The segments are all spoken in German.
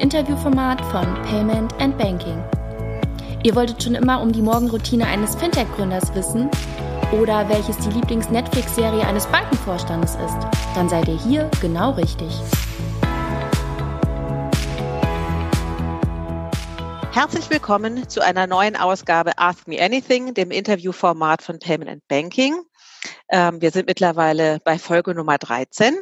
Interviewformat von Payment and Banking. Ihr wolltet schon immer um die Morgenroutine eines Fintech-Gründers wissen oder welches die Lieblings-Netflix-Serie eines Bankenvorstandes ist? Dann seid ihr hier genau richtig. Herzlich willkommen zu einer neuen Ausgabe Ask Me Anything, dem Interviewformat von Payment and Banking. Ähm, wir sind mittlerweile bei Folge Nummer 13.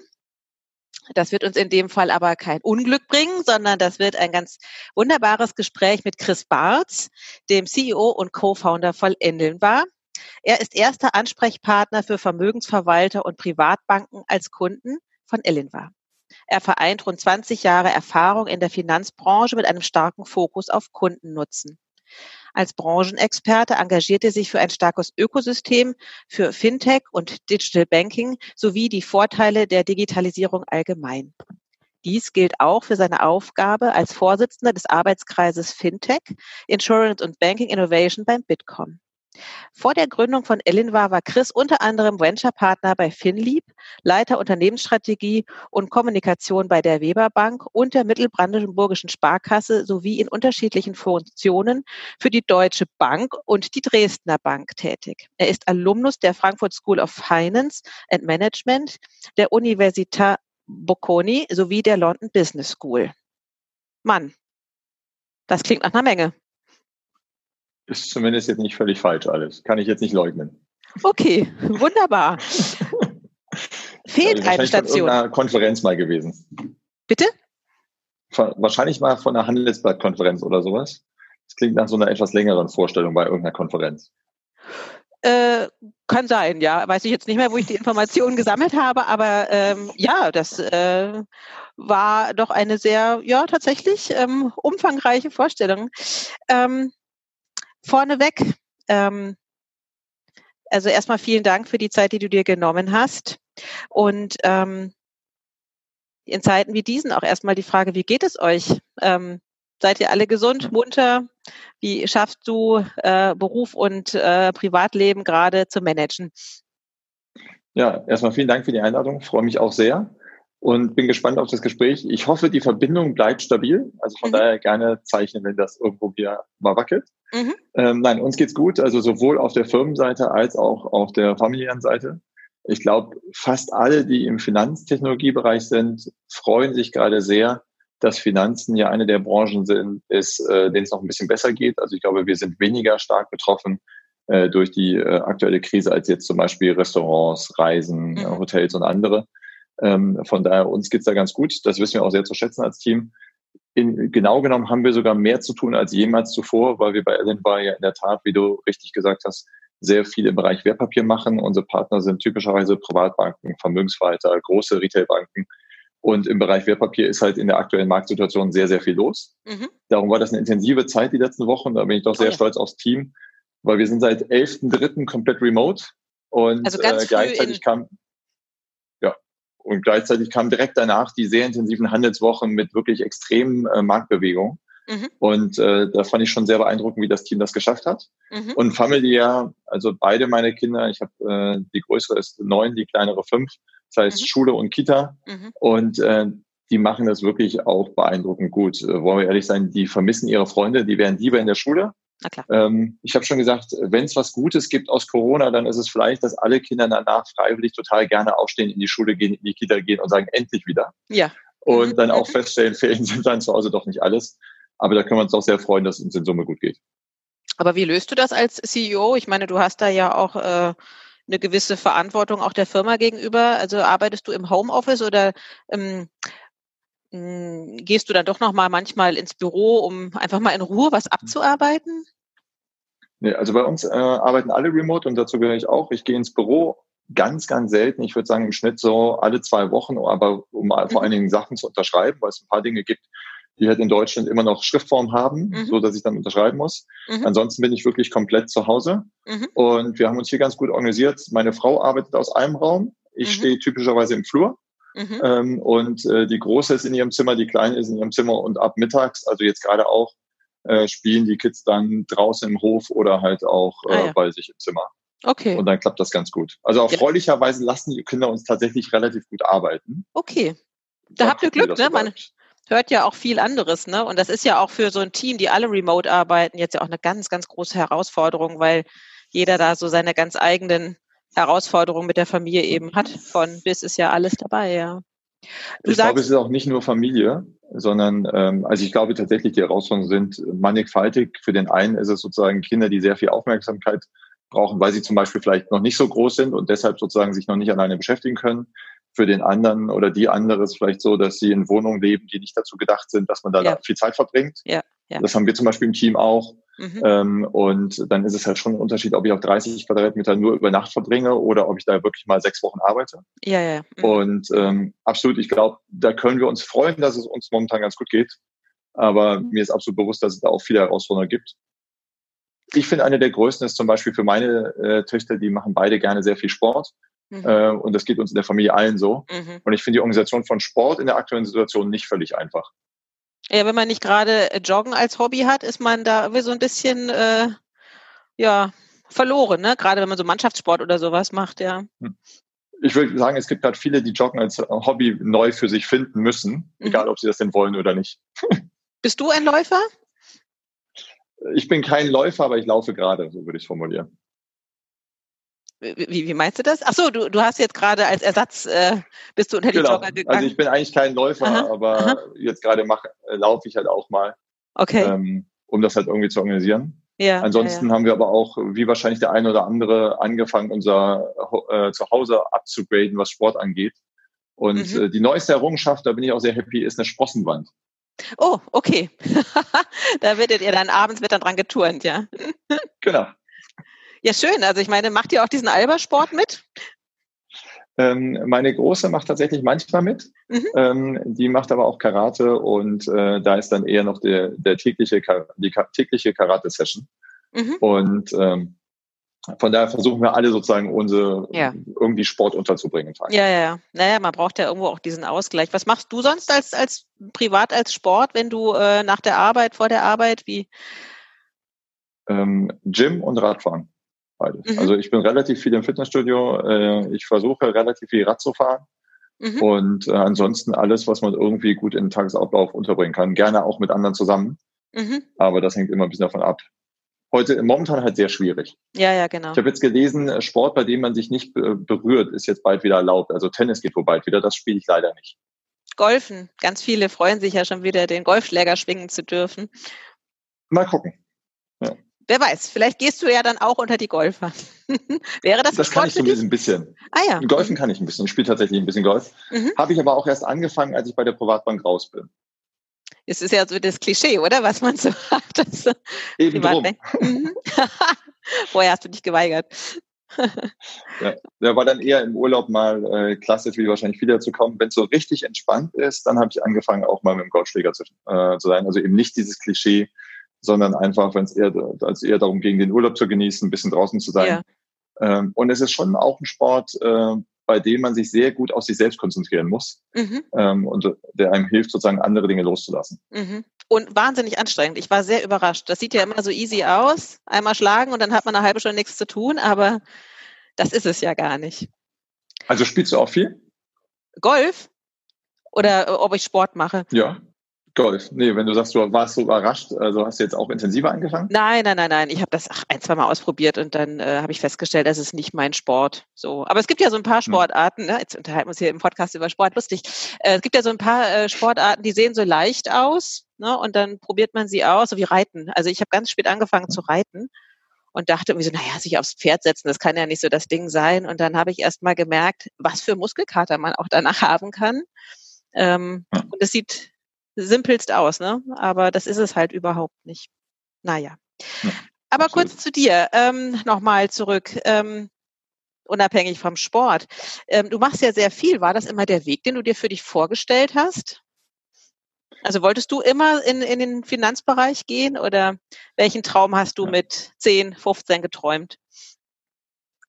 Das wird uns in dem Fall aber kein Unglück bringen, sondern das wird ein ganz wunderbares Gespräch mit Chris Bartz, dem CEO und Co-Founder von Endelnbar. Er ist erster Ansprechpartner für Vermögensverwalter und Privatbanken als Kunden von Ellenvar. Er vereint rund 20 Jahre Erfahrung in der Finanzbranche mit einem starken Fokus auf Kundennutzen. Als Branchenexperte engagiert er sich für ein starkes Ökosystem für Fintech und Digital Banking sowie die Vorteile der Digitalisierung allgemein. Dies gilt auch für seine Aufgabe als Vorsitzender des Arbeitskreises Fintech, Insurance und Banking Innovation beim Bitkom. Vor der Gründung von Elinvar war Chris unter anderem Venture-Partner bei Finlieb, Leiter Unternehmensstrategie und Kommunikation bei der Weber Bank und der Mittelbrandenburgischen Sparkasse sowie in unterschiedlichen Funktionen für die Deutsche Bank und die Dresdner Bank tätig. Er ist Alumnus der Frankfurt School of Finance and Management, der Università Bocconi sowie der London Business School. Mann, das klingt nach einer Menge. Ist zumindest jetzt nicht völlig falsch alles. Kann ich jetzt nicht leugnen. Okay, wunderbar. Fehlt eine Station. Von einer Konferenz mal gewesen. Bitte? Wahrscheinlich mal von einer Handelsblattkonferenz oder sowas. Das klingt nach so einer etwas längeren Vorstellung bei irgendeiner Konferenz. Äh, kann sein, ja. Weiß ich jetzt nicht mehr, wo ich die Informationen gesammelt habe, aber ähm, ja, das äh, war doch eine sehr, ja, tatsächlich ähm, umfangreiche Vorstellung. Ähm, vorneweg. Ähm, also erstmal vielen Dank für die Zeit, die du dir genommen hast. Und ähm, in Zeiten wie diesen auch erstmal die Frage, wie geht es euch? Ähm, seid ihr alle gesund, munter? Wie schaffst du äh, Beruf und äh, Privatleben gerade zu managen? Ja, erstmal vielen Dank für die Einladung. Ich freue mich auch sehr und bin gespannt auf das Gespräch. Ich hoffe, die Verbindung bleibt stabil. Also von mhm. daher gerne zeichnen, wenn das irgendwo wieder mal wackelt. Mhm. Ähm, nein, uns geht's gut. Also sowohl auf der Firmenseite als auch auf der familiären Seite. Ich glaube, fast alle, die im Finanztechnologiebereich sind, freuen sich gerade sehr, dass Finanzen ja eine der Branchen sind, ist, äh, denen es noch ein bisschen besser geht. Also ich glaube, wir sind weniger stark betroffen äh, durch die äh, aktuelle Krise als jetzt zum Beispiel Restaurants, Reisen, mhm. Hotels und andere. Ähm, von daher, uns geht's da ganz gut. Das wissen wir auch sehr zu schätzen als Team. In, genau genommen haben wir sogar mehr zu tun als jemals zuvor, weil wir bei Ellen war ja in der Tat, wie du richtig gesagt hast, sehr viel im Bereich Wertpapier machen. Unsere Partner sind typischerweise Privatbanken, Vermögensverwalter, große Retailbanken. Und im Bereich Wertpapier ist halt in der aktuellen Marktsituation sehr, sehr viel los. Mhm. Darum war das eine intensive Zeit die letzten Wochen. Da bin ich doch sehr oh ja. stolz aufs Team, weil wir sind seit 11.3. komplett remote. Und also ganz äh, gleichzeitig kam und gleichzeitig kamen direkt danach die sehr intensiven Handelswochen mit wirklich extremen äh, Marktbewegungen. Mhm. Und äh, da fand ich schon sehr beeindruckend, wie das Team das geschafft hat. Mhm. Und familiär, also beide meine Kinder, ich habe äh, die größere ist neun, die kleinere fünf, das heißt mhm. Schule und Kita. Mhm. Und äh, die machen das wirklich auch beeindruckend gut. Äh, wollen wir ehrlich sein, die vermissen ihre Freunde, die wären lieber in der Schule. Na klar. Ähm, ich habe schon gesagt, wenn es was Gutes gibt aus Corona, dann ist es vielleicht, dass alle Kinder danach freiwillig total gerne aufstehen, in die Schule gehen, in die Kita gehen und sagen, endlich wieder. Ja. Und dann auch feststellen, Ferien sind dann zu Hause doch nicht alles. Aber da können wir uns auch sehr freuen, dass es uns in Summe gut geht. Aber wie löst du das als CEO? Ich meine, du hast da ja auch äh, eine gewisse Verantwortung auch der Firma gegenüber. Also arbeitest du im Homeoffice oder ähm, hm, gehst du dann doch noch mal manchmal ins Büro, um einfach mal in Ruhe was abzuarbeiten? Nee, also bei uns äh, arbeiten alle remote und dazu gehöre ich auch. Ich gehe ins Büro ganz, ganz selten. Ich würde sagen im Schnitt so alle zwei Wochen, aber um mhm. vor allen Dingen Sachen zu unterschreiben, weil es ein paar Dinge gibt, die halt in Deutschland immer noch Schriftform haben, mhm. so dass ich dann unterschreiben muss. Mhm. Ansonsten bin ich wirklich komplett zu Hause. Mhm. Und wir haben uns hier ganz gut organisiert. Meine Frau arbeitet aus einem Raum. Ich mhm. stehe typischerweise im Flur. Mhm. Ähm, und äh, die Große ist in ihrem Zimmer, die Kleine ist in ihrem Zimmer und ab mittags, also jetzt gerade auch, äh, spielen die Kids dann draußen im Hof oder halt auch äh, ah, ja. bei sich im Zimmer. Okay. Und dann klappt das ganz gut. Also erfreulicherweise lassen die Kinder uns tatsächlich relativ gut arbeiten. Okay. Da habt ihr Glück, ne? Meine, hört ja auch viel anderes, ne? Und das ist ja auch für so ein Team, die alle remote arbeiten, jetzt ja auch eine ganz, ganz große Herausforderung, weil jeder da so seine ganz eigenen Herausforderungen mit der Familie eben hat. Von bis ist ja alles dabei, ja. Du ich sagst, glaube, es ist auch nicht nur Familie, sondern ähm, also ich glaube tatsächlich, die Herausforderungen sind mannigfaltig. Für den einen ist es sozusagen Kinder, die sehr viel Aufmerksamkeit brauchen, weil sie zum Beispiel vielleicht noch nicht so groß sind und deshalb sozusagen sich noch nicht alleine beschäftigen können. Für den anderen oder die andere ist vielleicht so, dass sie in Wohnungen leben, die nicht dazu gedacht sind, dass man da ja. viel Zeit verbringt. Ja, ja. Das haben wir zum Beispiel im Team auch. Mhm. Ähm, und dann ist es halt schon ein Unterschied, ob ich auf 30 Quadratmeter nur über Nacht verbringe oder ob ich da wirklich mal sechs Wochen arbeite. Ja, ja. Mhm. Und ähm, absolut, ich glaube, da können wir uns freuen, dass es uns momentan ganz gut geht. Aber mhm. mir ist absolut bewusst, dass es da auch viele Herausforderungen gibt. Ich finde, eine der größten ist zum Beispiel für meine äh, Töchter, die machen beide gerne sehr viel Sport. Mhm. Äh, und das geht uns in der Familie allen so. Mhm. Und ich finde die Organisation von Sport in der aktuellen Situation nicht völlig einfach. Ja, wenn man nicht gerade äh, Joggen als Hobby hat, ist man da irgendwie so ein bisschen äh, ja verloren, ne? Gerade wenn man so Mannschaftssport oder sowas macht, ja. Hm. Ich würde sagen, es gibt gerade viele, die Joggen als Hobby neu für sich finden müssen, mhm. egal ob sie das denn wollen oder nicht. Bist du ein Läufer? Ich bin kein Läufer, aber ich laufe gerade, so würde ich es formulieren. Wie, wie meinst du das? Ach so, du, du hast jetzt gerade als Ersatz, äh, bist du unter die genau. Jogger gegangen. Also ich bin eigentlich kein Läufer, aha, aber aha. jetzt gerade äh, laufe ich halt auch mal. Okay. Ähm, um das halt irgendwie zu organisieren. Ja, Ansonsten ja, ja. haben wir aber auch, wie wahrscheinlich der eine oder andere, angefangen, unser äh, Zuhause abzugraden, was Sport angeht. Und mhm. äh, die neueste Errungenschaft, da bin ich auch sehr happy, ist eine Sprossenwand. Oh, okay. da werdet ihr dann abends wird dann dran geturnt, ja. genau. Ja, schön. Also ich meine, macht ihr auch diesen Albersport mit? Ähm, meine Große macht tatsächlich manchmal mit. Mhm. Ähm, die macht aber auch Karate und äh, da ist dann eher noch der, der tägliche, die tägliche Karate-Session. Mhm. Und ähm, von daher versuchen wir alle sozusagen unsere ja. irgendwie Sport unterzubringen. Ja, ja, ja. Naja, man braucht ja irgendwo auch diesen Ausgleich. Was machst du sonst als, als privat als Sport, wenn du äh, nach der Arbeit, vor der Arbeit, wie? Ähm, Gym und Radfahren. Beides. Mhm. Also ich bin relativ viel im Fitnessstudio. Äh, ich versuche relativ viel Rad zu fahren. Mhm. Und äh, ansonsten alles, was man irgendwie gut in den Tagesablauf unterbringen kann. Gerne auch mit anderen zusammen. Mhm. Aber das hängt immer ein bisschen davon ab. Heute momentan halt sehr schwierig. Ja, ja, genau. Ich habe jetzt gelesen, äh, Sport, bei dem man sich nicht berührt, ist jetzt bald wieder erlaubt. Also Tennis geht wohl bald wieder. Das spiele ich leider nicht. Golfen. Ganz viele freuen sich ja schon wieder, den Golfschläger schwingen zu dürfen. Mal gucken. Wer weiß, vielleicht gehst du ja dann auch unter die Golfer. Wäre das Das kann ich so ein bisschen. Ah ja. Golfen kann ich ein bisschen. Ich spiele tatsächlich ein bisschen Golf. Mhm. Habe ich aber auch erst angefangen, als ich bei der Privatbank raus bin. Es ist ja so das Klischee, oder? Was man so hat. Das Eben drum. Mhm. Vorher hast du dich geweigert. ja, der war dann eher im Urlaub mal äh, klassisch, wie wahrscheinlich wieder zu kommen. Wenn es so richtig entspannt ist, dann habe ich angefangen, auch mal mit dem Golfschläger zu, äh, zu sein. Also eben nicht dieses Klischee, sondern einfach, wenn es eher, als eher darum ging, den Urlaub zu genießen, ein bisschen draußen zu sein. Ja. Ähm, und es ist schon auch ein Sport, äh, bei dem man sich sehr gut auf sich selbst konzentrieren muss mhm. ähm, und der einem hilft, sozusagen andere Dinge loszulassen. Mhm. Und wahnsinnig anstrengend. Ich war sehr überrascht. Das sieht ja immer so easy aus. Einmal schlagen und dann hat man eine halbe Stunde nichts zu tun, aber das ist es ja gar nicht. Also spielst du auch viel? Golf? Oder äh, ob ich Sport mache? Ja. Golf. Nee, wenn du sagst, du warst so überrascht, also hast du jetzt auch intensiver angefangen? Nein, nein, nein, nein. Ich habe das ein, zwei Mal ausprobiert und dann äh, habe ich festgestellt, das ist nicht mein Sport. So, aber es gibt ja so ein paar hm. Sportarten. Ne? Jetzt unterhalten wir uns hier im Podcast über Sport. Lustig. Äh, es gibt ja so ein paar äh, Sportarten, die sehen so leicht aus. Ne? Und dann probiert man sie aus, so wie Reiten. Also ich habe ganz spät angefangen zu reiten und dachte irgendwie so, naja, sich aufs Pferd setzen, das kann ja nicht so das Ding sein. Und dann habe ich erst mal gemerkt, was für Muskelkater man auch danach haben kann. Ähm, ja. Und es sieht simpelst aus, ne? Aber das ist es halt überhaupt nicht. Naja. Ja, Aber absolut. kurz zu dir, ähm, nochmal zurück. Ähm, unabhängig vom Sport. Ähm, du machst ja sehr viel. War das immer der Weg, den du dir für dich vorgestellt hast? Also wolltest du immer in, in den Finanzbereich gehen oder welchen Traum hast du ja. mit 10, 15 geträumt?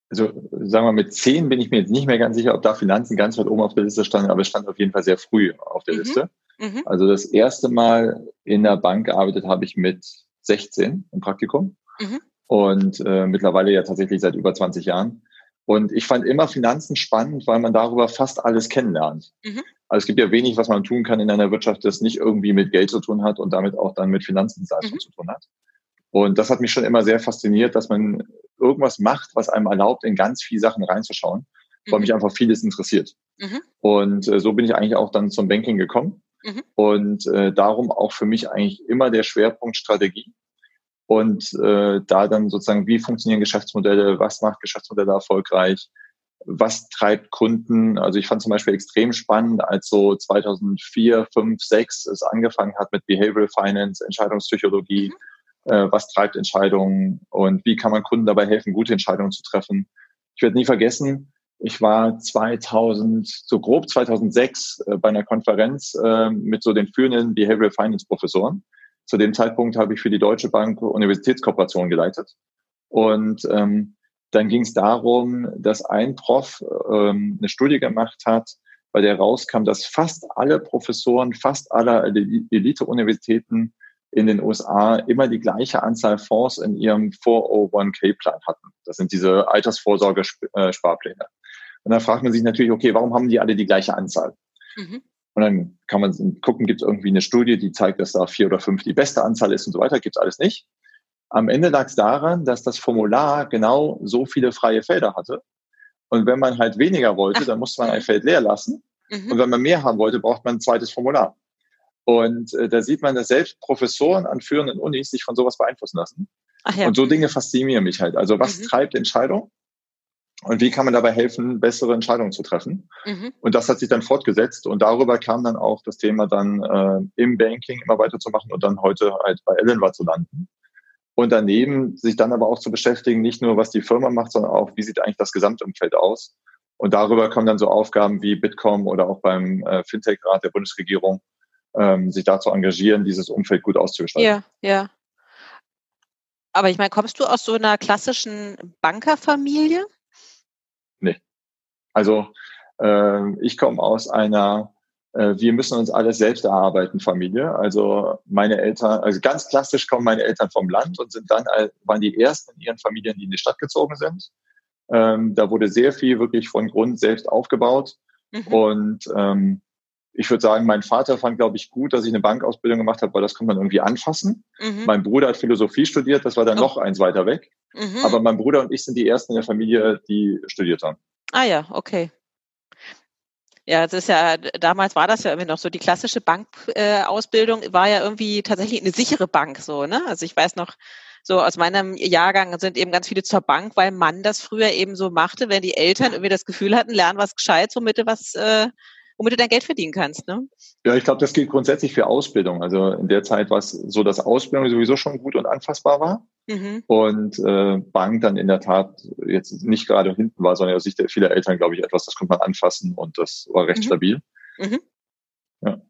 Also sagen wir mit 10 bin ich mir jetzt nicht mehr ganz sicher, ob da Finanzen ganz weit oben auf der Liste standen, aber es stand auf jeden Fall sehr früh auf der mhm. Liste. Mhm. Also das erste Mal in der Bank gearbeitet habe ich mit 16 im Praktikum mhm. und äh, mittlerweile ja tatsächlich seit über 20 Jahren. Und ich fand immer Finanzen spannend, weil man darüber fast alles kennenlernt. Mhm. Also es gibt ja wenig, was man tun kann in einer Wirtschaft, das nicht irgendwie mit Geld zu tun hat und damit auch dann mit Finanzdienstleistungen mhm. zu tun hat. Und das hat mich schon immer sehr fasziniert, dass man irgendwas macht, was einem erlaubt, in ganz viele Sachen reinzuschauen, mhm. weil mich einfach vieles interessiert. Mhm. Und äh, so bin ich eigentlich auch dann zum Banking gekommen. Mhm. Und äh, darum auch für mich eigentlich immer der Schwerpunkt Strategie und äh, da dann sozusagen, wie funktionieren Geschäftsmodelle, was macht Geschäftsmodelle erfolgreich, was treibt Kunden. Also ich fand zum Beispiel extrem spannend, als so 2004, 5, 6 es angefangen hat mit Behavioral Finance, Entscheidungspsychologie, mhm. Äh, was treibt Entscheidungen und wie kann man Kunden dabei helfen, gute Entscheidungen zu treffen. Ich werde nie vergessen, ich war 2000, so grob 2006 äh, bei einer Konferenz äh, mit so den führenden Behavioral Finance Professoren zu dem Zeitpunkt habe ich für die Deutsche Bank Universitätskooperation geleitet. Und ähm, dann ging es darum, dass ein Prof ähm, eine Studie gemacht hat, bei der rauskam, dass fast alle Professoren, fast aller Elite-Universitäten in den USA immer die gleiche Anzahl Fonds in ihrem 401k-Plan hatten. Das sind diese Altersvorsorge-Sparpläne. Und dann fragt man sich natürlich, okay, warum haben die alle die gleiche Anzahl? Mhm. Und dann kann man gucken, gibt es irgendwie eine Studie, die zeigt, dass da vier oder fünf die beste Anzahl ist und so weiter. Gibt es alles nicht. Am Ende lag es daran, dass das Formular genau so viele freie Felder hatte. Und wenn man halt weniger wollte, dann musste man ein Feld leer lassen. Mhm. Und wenn man mehr haben wollte, braucht man ein zweites Formular. Und äh, da sieht man, dass selbst Professoren an führenden Unis sich von sowas beeinflussen lassen. Ja. Und so Dinge faszinieren mich halt. Also was mhm. treibt Entscheidung? Und wie kann man dabei helfen, bessere Entscheidungen zu treffen? Mhm. Und das hat sich dann fortgesetzt und darüber kam dann auch das Thema dann äh, im Banking immer weiterzumachen und dann heute halt bei Ellenwa zu landen. Und daneben sich dann aber auch zu beschäftigen, nicht nur was die Firma macht, sondern auch, wie sieht eigentlich das Gesamtumfeld aus? Und darüber kommen dann so Aufgaben wie Bitkom oder auch beim äh, Fintech-Rat der Bundesregierung, ähm, sich da zu engagieren, dieses Umfeld gut auszugestalten. Ja, ja. Aber ich meine, kommst du aus so einer klassischen Bankerfamilie? Nee. Also äh, ich komme aus einer äh, wir müssen uns alles selbst erarbeiten Familie. Also meine Eltern, also ganz klassisch kommen meine Eltern vom Land und sind dann waren die ersten in ihren Familien, die in die Stadt gezogen sind. Ähm, da wurde sehr viel wirklich von Grund selbst aufgebaut. Mhm. Und ähm, ich würde sagen, mein Vater fand, glaube ich, gut, dass ich eine Bankausbildung gemacht habe, weil das konnte man irgendwie anfassen. Mhm. Mein Bruder hat Philosophie studiert, das war dann oh. noch eins weiter weg. Mhm. Aber mein Bruder und ich sind die ersten in der Familie, die studiert haben. Ah ja, okay. Ja, es ist ja, damals war das ja irgendwie noch so, die klassische Bankausbildung äh, war ja irgendwie tatsächlich eine sichere Bank, so, ne? Also ich weiß noch, so aus meinem Jahrgang sind eben ganz viele zur Bank, weil man das früher eben so machte, wenn die Eltern irgendwie das Gefühl hatten, lernen was gescheit, womit du was äh, womit du dein Geld verdienen kannst. Ne? Ja, ich glaube, das gilt grundsätzlich für Ausbildung. Also in der Zeit war es so, dass Ausbildung sowieso schon gut und anfassbar war. Mhm. Und äh, Bank dann in der Tat jetzt nicht gerade hinten war, sondern aus Sicht vieler Eltern, glaube ich, etwas, das konnte man anfassen und das war recht mhm. stabil. Mhm. Ja.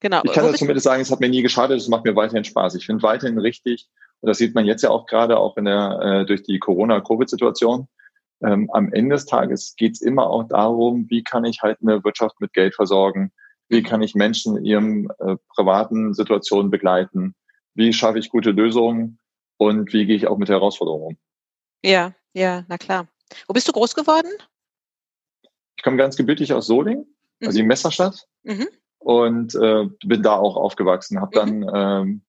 Genau. Ich kann zumindest sagen, es hat mir nie geschadet, es macht mir weiterhin Spaß. Ich finde weiterhin richtig, und das sieht man jetzt ja auch gerade auch in der, äh, durch die Corona-Covid-Situation, ähm, am Ende des Tages geht es immer auch darum, wie kann ich halt eine Wirtschaft mit Geld versorgen, wie kann ich Menschen in ihren äh, privaten Situationen begleiten, wie schaffe ich gute Lösungen und wie gehe ich auch mit Herausforderungen um. Ja, ja, na klar. Wo bist du groß geworden? Ich komme ganz gebürtig aus Soling, mhm. also in Messerstadt. Mhm. Und äh, bin da auch aufgewachsen. Habe dann mhm. ähm,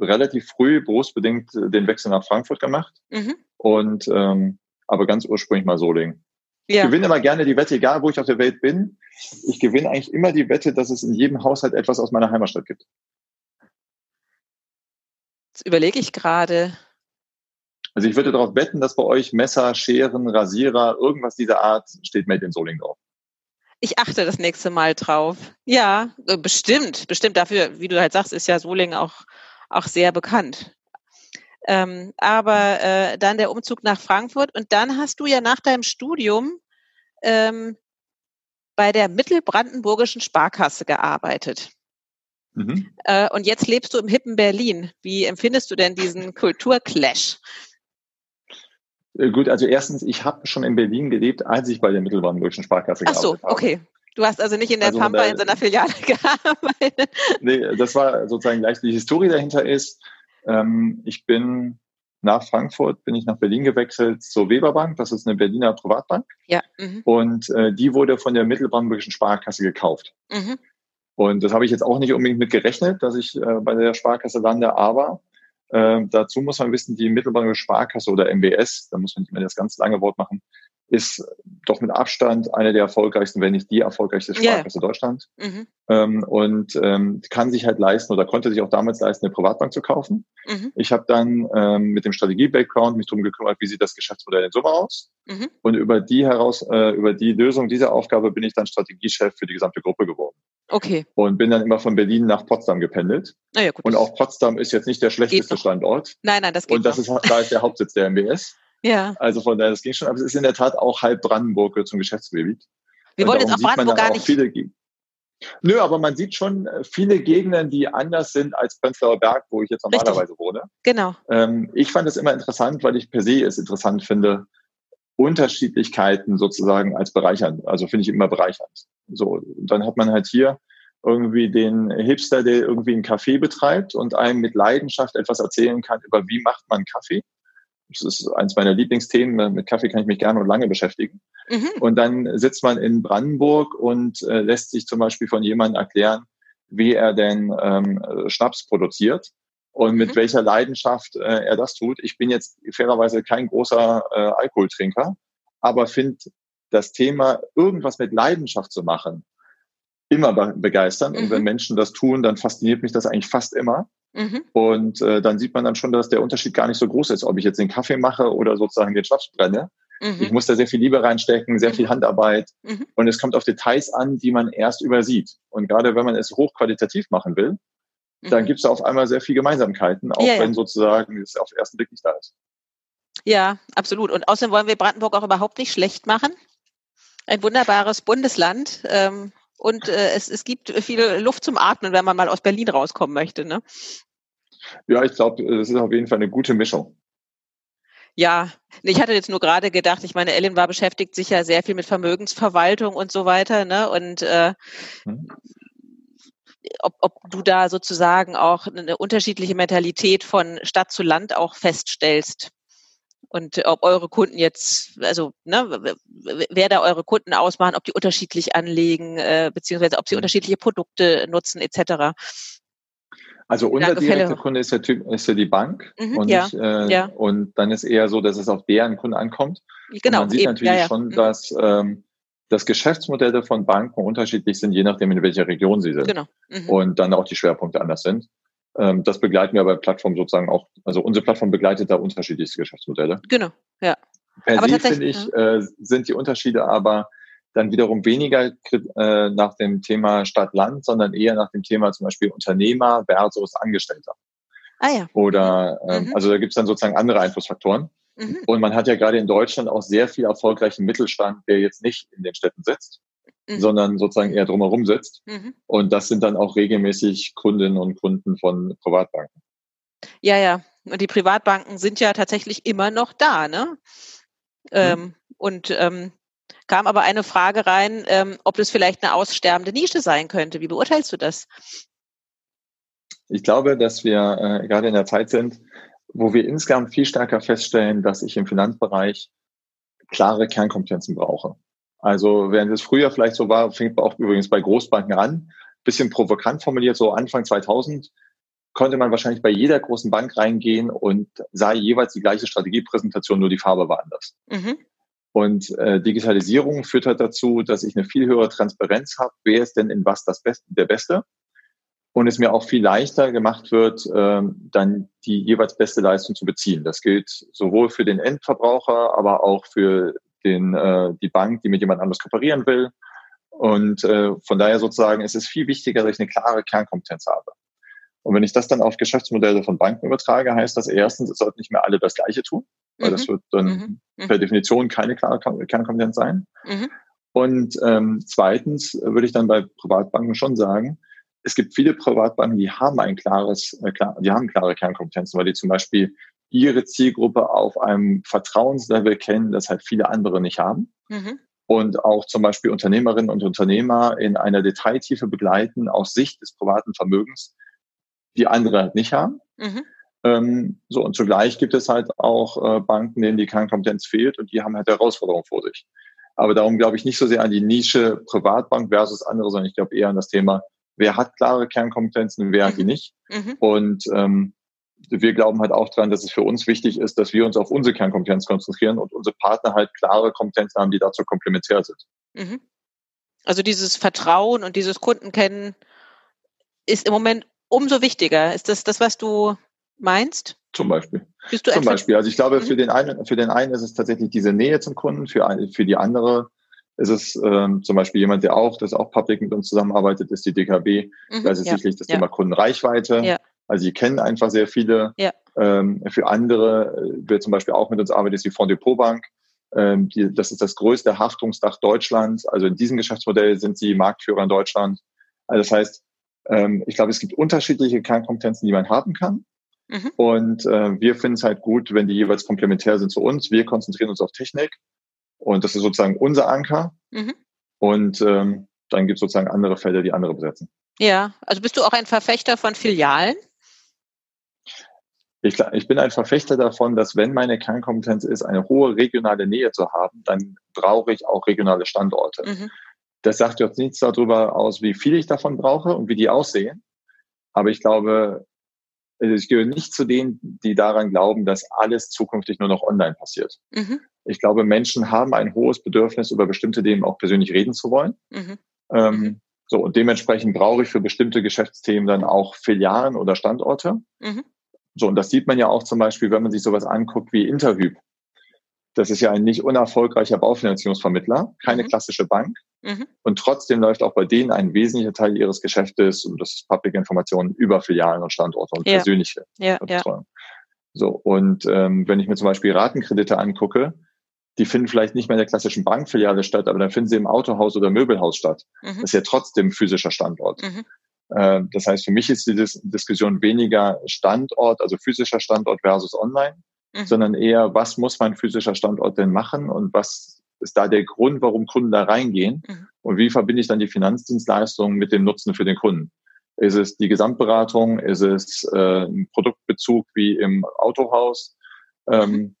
relativ früh berufsbedingt den Wechsel nach Frankfurt gemacht. Mhm. Und ähm, aber ganz ursprünglich mal Solingen. Ja. Ich gewinne immer gerne die Wette, egal wo ich auf der Welt bin. Ich gewinne eigentlich immer die Wette, dass es in jedem Haushalt etwas aus meiner Heimatstadt gibt. Jetzt überlege ich gerade. Also ich würde darauf wetten, dass bei euch Messer, Scheren, Rasierer, irgendwas dieser Art steht Made in Solingen drauf. Ich achte das nächste Mal drauf. Ja, äh, bestimmt, bestimmt. Dafür, wie du halt sagst, ist ja Solingen auch, auch sehr bekannt. Ähm, aber äh, dann der Umzug nach Frankfurt und dann hast du ja nach deinem Studium ähm, bei der Mittelbrandenburgischen Sparkasse gearbeitet. Mhm. Äh, und jetzt lebst du im hippen Berlin. Wie empfindest du denn diesen Kulturclash? Äh, gut, also erstens, ich habe schon in Berlin gelebt, als ich bei der Mittelbrandenburgischen Sparkasse Ach so, gearbeitet okay. Du hast also nicht in der also Pampa in seiner Filiale gearbeitet. Nee, das war sozusagen gleich die Historie dahinter ist. Ähm, ich bin nach Frankfurt bin ich nach Berlin gewechselt zur Weberbank. Das ist eine Berliner Privatbank. Ja. Mhm. Und äh, die wurde von der Mittelbrandenburgischen Sparkasse gekauft. Mhm. Und das habe ich jetzt auch nicht unbedingt mit gerechnet, dass ich äh, bei der Sparkasse lande, aber äh, dazu muss man wissen, die Mittelbrandenburgische Sparkasse oder MBS, da muss man nicht mehr das ganz lange Wort machen, ist doch mit Abstand eine der erfolgreichsten, wenn nicht die erfolgreichste Sparkasse yeah. Deutschland. Mhm. Ähm, und ähm, kann sich halt leisten oder konnte sich auch damals leisten, eine Privatbank zu kaufen. Mhm. Ich habe dann ähm, mit dem Strategie-Background mich darum gekümmert, wie sieht das Geschäftsmodell in Summe aus. Mhm. Und über die heraus, äh, über die Lösung dieser Aufgabe bin ich dann Strategiechef für die gesamte Gruppe geworden. Okay. Und bin dann immer von Berlin nach Potsdam gependelt. Na ja, gut, und auch Potsdam ist jetzt nicht der schlechteste Standort. Nein, nein, das geht Und das noch. ist, da ist der Hauptsitz der MBS. Ja. Also von daher, das ging schon. Aber es ist in der Tat auch halb Brandenburg zum Geschäftsgebiet. Wir wollen jetzt auch Brandenburg gar nicht. Nö, aber man sieht schon äh, viele Gegenden, die anders sind als Prenzlauer Berg, wo ich jetzt normalerweise Richtig. wohne. Genau. Ähm, ich fand es immer interessant, weil ich per se es interessant finde, Unterschiedlichkeiten sozusagen als bereichernd. Also finde ich immer bereichernd. So, dann hat man halt hier irgendwie den Hipster, der irgendwie einen Kaffee betreibt und einem mit Leidenschaft etwas erzählen kann über wie macht man Kaffee. Das ist eins meiner Lieblingsthemen. Mit Kaffee kann ich mich gerne und lange beschäftigen. Mhm. Und dann sitzt man in Brandenburg und äh, lässt sich zum Beispiel von jemandem erklären, wie er denn ähm, Schnaps produziert und mit Mhm. welcher Leidenschaft äh, er das tut. Ich bin jetzt fairerweise kein großer äh, Alkoholtrinker, aber finde das Thema, irgendwas mit Leidenschaft zu machen, immer be begeisternd. Und Mhm. wenn Menschen das tun, dann fasziniert mich das eigentlich fast immer. Mhm. Und äh, dann sieht man dann schon, dass der Unterschied gar nicht so groß ist, ob ich jetzt den Kaffee mache oder sozusagen den Schnaps brenne. Ich Mhm. muss da sehr viel Liebe reinstecken, sehr viel Handarbeit. Mhm. Und es kommt auf Details an, die man erst übersieht. Und gerade wenn man es hochqualitativ machen will, dann Mhm. gibt es auf einmal sehr viel Gemeinsamkeiten, auch Ja, ja. wenn sozusagen es auf den ersten Blick nicht da ist. Ja, absolut. Und außerdem wollen wir Brandenburg auch überhaupt nicht schlecht machen. Ein wunderbares Bundesland. Ähm, und äh, es, es gibt viel Luft zum Atmen, wenn man mal aus Berlin rauskommen möchte. Ne? Ja, ich glaube, es ist auf jeden Fall eine gute Mischung. Ja, ich hatte jetzt nur gerade gedacht, ich meine, Ellen war beschäftigt sich ja sehr viel mit Vermögensverwaltung und so weiter, ne? Und äh, Mhm. Ob, ob du da sozusagen auch eine unterschiedliche Mentalität von Stadt zu Land auch feststellst. Und ob eure Kunden jetzt, also ne, wer da eure Kunden ausmachen, ob die unterschiedlich anlegen, äh, beziehungsweise ob sie unterschiedliche Produkte nutzen, etc. Also unser Danke, Fälle. direkter Kunde ist ja, Typ, ist ja die Bank Mhm, und, ja, nicht, äh, ja. und dann ist eher so, dass es auf deren Kunden ankommt. Genau, und man sieht eben, natürlich ja, ja. schon, Mhm. dass ähm, das Geschäftsmodelle von Banken unterschiedlich sind, je nachdem, in welcher Region sie sind. Genau. Mhm. und dann auch die Schwerpunkte anders sind. Ähm, das begleiten wir bei Plattformen sozusagen auch, also unsere Plattform begleitet da unterschiedlichste Geschäftsmodelle. Genau, ja. Per Aber se tatsächlich, finde ich, äh, sind die Unterschiede aber dann wiederum weniger äh, nach dem Thema Stadt-Land, sondern eher nach dem Thema zum Beispiel Unternehmer versus Angestellter. Ah ja. Oder ähm, Mhm. also da gibt es dann sozusagen andere Einflussfaktoren. Mhm. Und man hat ja gerade in Deutschland auch sehr viel erfolgreichen Mittelstand, der jetzt nicht in den Städten sitzt, Mhm. sondern sozusagen eher drumherum sitzt. Mhm. Und das sind dann auch regelmäßig Kundinnen und Kunden von Privatbanken. Ja, ja. Und die Privatbanken sind ja tatsächlich immer noch da, ne? Ähm, und ähm, kam aber eine Frage rein, ähm, ob das vielleicht eine aussterbende Nische sein könnte. Wie beurteilst du das? Ich glaube, dass wir äh, gerade in der Zeit sind, wo wir insgesamt viel stärker feststellen, dass ich im Finanzbereich klare Kernkompetenzen brauche. Also während es früher vielleicht so war, fängt auch übrigens bei Großbanken an, bisschen provokant formuliert, so Anfang 2000 konnte man wahrscheinlich bei jeder großen Bank reingehen und sah jeweils die gleiche Strategiepräsentation, nur die Farbe war anders. Mhm. Und äh, Digitalisierung führt halt dazu, dass ich eine viel höhere Transparenz habe, wer ist denn in was das Beste, der Beste. Und es mir auch viel leichter gemacht wird, ähm, dann die jeweils beste Leistung zu beziehen. Das gilt sowohl für den Endverbraucher, aber auch für den, äh, die Bank, die mit jemand anderes kooperieren will. Und äh, von daher sozusagen ist es viel wichtiger, dass ich eine klare Kernkompetenz habe. Und wenn ich das dann auf Geschäftsmodelle von Banken übertrage, heißt das erstens, es sollten nicht mehr alle das Gleiche tun, weil das wird dann Mhm. Mhm. per Definition keine klare Kom- Kernkompetenz sein. Mhm. Und ähm, zweitens würde ich dann bei Privatbanken schon sagen, es gibt viele Privatbanken, die haben ein klares, äh, klar, die haben klare Kernkompetenzen, weil die zum Beispiel ihre Zielgruppe auf einem Vertrauenslevel kennen, das halt viele andere nicht haben. Mhm. Und auch zum Beispiel Unternehmerinnen und Unternehmer in einer Detailtiefe begleiten aus Sicht des privaten Vermögens, die andere halt nicht haben. Mhm. Ähm, so, und zugleich gibt es halt auch äh, Banken, denen die Kernkompetenz fehlt und die haben halt Herausforderungen vor sich. Aber darum glaube ich nicht so sehr an die Nische Privatbank versus andere, sondern ich glaube eher an das Thema, wer hat klare Kernkompetenzen, wer mhm. hat die mhm. nicht. Mhm. Und ähm, wir glauben halt auch dran, dass es für uns wichtig ist, dass wir uns auf unsere Kernkompetenz konzentrieren und unsere Partner halt klare Kompetenzen haben, die dazu komplementär sind. Mhm. Also dieses Vertrauen und dieses Kundenkennen ist im Moment umso wichtiger. Ist das das, was du meinst? Zum Beispiel. Bist du zum Beispiel. Also ich glaube, für mhm. den einen, für den einen ist es tatsächlich diese Nähe zum Kunden, für, für die andere ist es ähm, zum Beispiel jemand, der auch, das auch Public mit uns zusammenarbeitet, ist die DKB. Mhm, da ist es ja, sicherlich das ja. Thema Kundenreichweite. Ja. Also sie kennen einfach sehr viele. Ja. Ähm, für andere, äh, wer zum Beispiel auch mit uns arbeitet, ist die Fonds Depot Bank. Ähm, die, das ist das größte Haftungsdach Deutschlands. Also in diesem Geschäftsmodell sind sie Marktführer in Deutschland. Also das heißt, ähm, ich glaube, es gibt unterschiedliche Kernkompetenzen, die man haben kann. Mhm. Und äh, wir finden es halt gut, wenn die jeweils komplementär sind zu uns. Wir konzentrieren uns auf Technik und das ist sozusagen unser Anker. Mhm. Und ähm, dann gibt es sozusagen andere Felder, die andere besetzen. Ja, also bist du auch ein Verfechter von Filialen? Ich, ich bin ein Verfechter davon, dass wenn meine Kernkompetenz ist, eine hohe regionale Nähe zu haben, dann brauche ich auch regionale Standorte. Mhm. Das sagt jetzt nichts darüber aus, wie viel ich davon brauche und wie die aussehen. Aber ich glaube, also ich gehöre nicht zu denen, die daran glauben, dass alles zukünftig nur noch online passiert. Mhm. Ich glaube, Menschen haben ein hohes Bedürfnis, über bestimmte Themen auch persönlich reden zu wollen. Mhm. Ähm, mhm. so, und dementsprechend brauche ich für bestimmte Geschäftsthemen dann auch Filialen oder Standorte. Mhm. So, und das sieht man ja auch zum Beispiel, wenn man sich sowas anguckt wie Interview. Das ist ja ein nicht unerfolgreicher Baufinanzierungsvermittler, keine mhm. klassische Bank. Mhm. Und trotzdem läuft auch bei denen ein wesentlicher Teil ihres Geschäftes, und das ist Public Informationen, über Filialen und Standorte und ja. persönliche ja, Betreuung. Ja. So, und ähm, wenn ich mir zum Beispiel Ratenkredite angucke, die finden vielleicht nicht mehr in der klassischen Bankfiliale statt, aber dann finden sie im Autohaus oder Möbelhaus statt. Mhm. Das ist ja trotzdem physischer Standort. Mhm. Äh, das heißt, für mich ist die Dis Diskussion weniger Standort, also physischer Standort versus online, mhm. sondern eher, was muss mein physischer Standort denn machen und was ist da der Grund, warum Kunden da reingehen mhm. und wie verbinde ich dann die Finanzdienstleistung mit dem Nutzen für den Kunden? Ist es die Gesamtberatung? Ist es äh, ein Produktbezug wie im Autohaus? Ähm, mhm.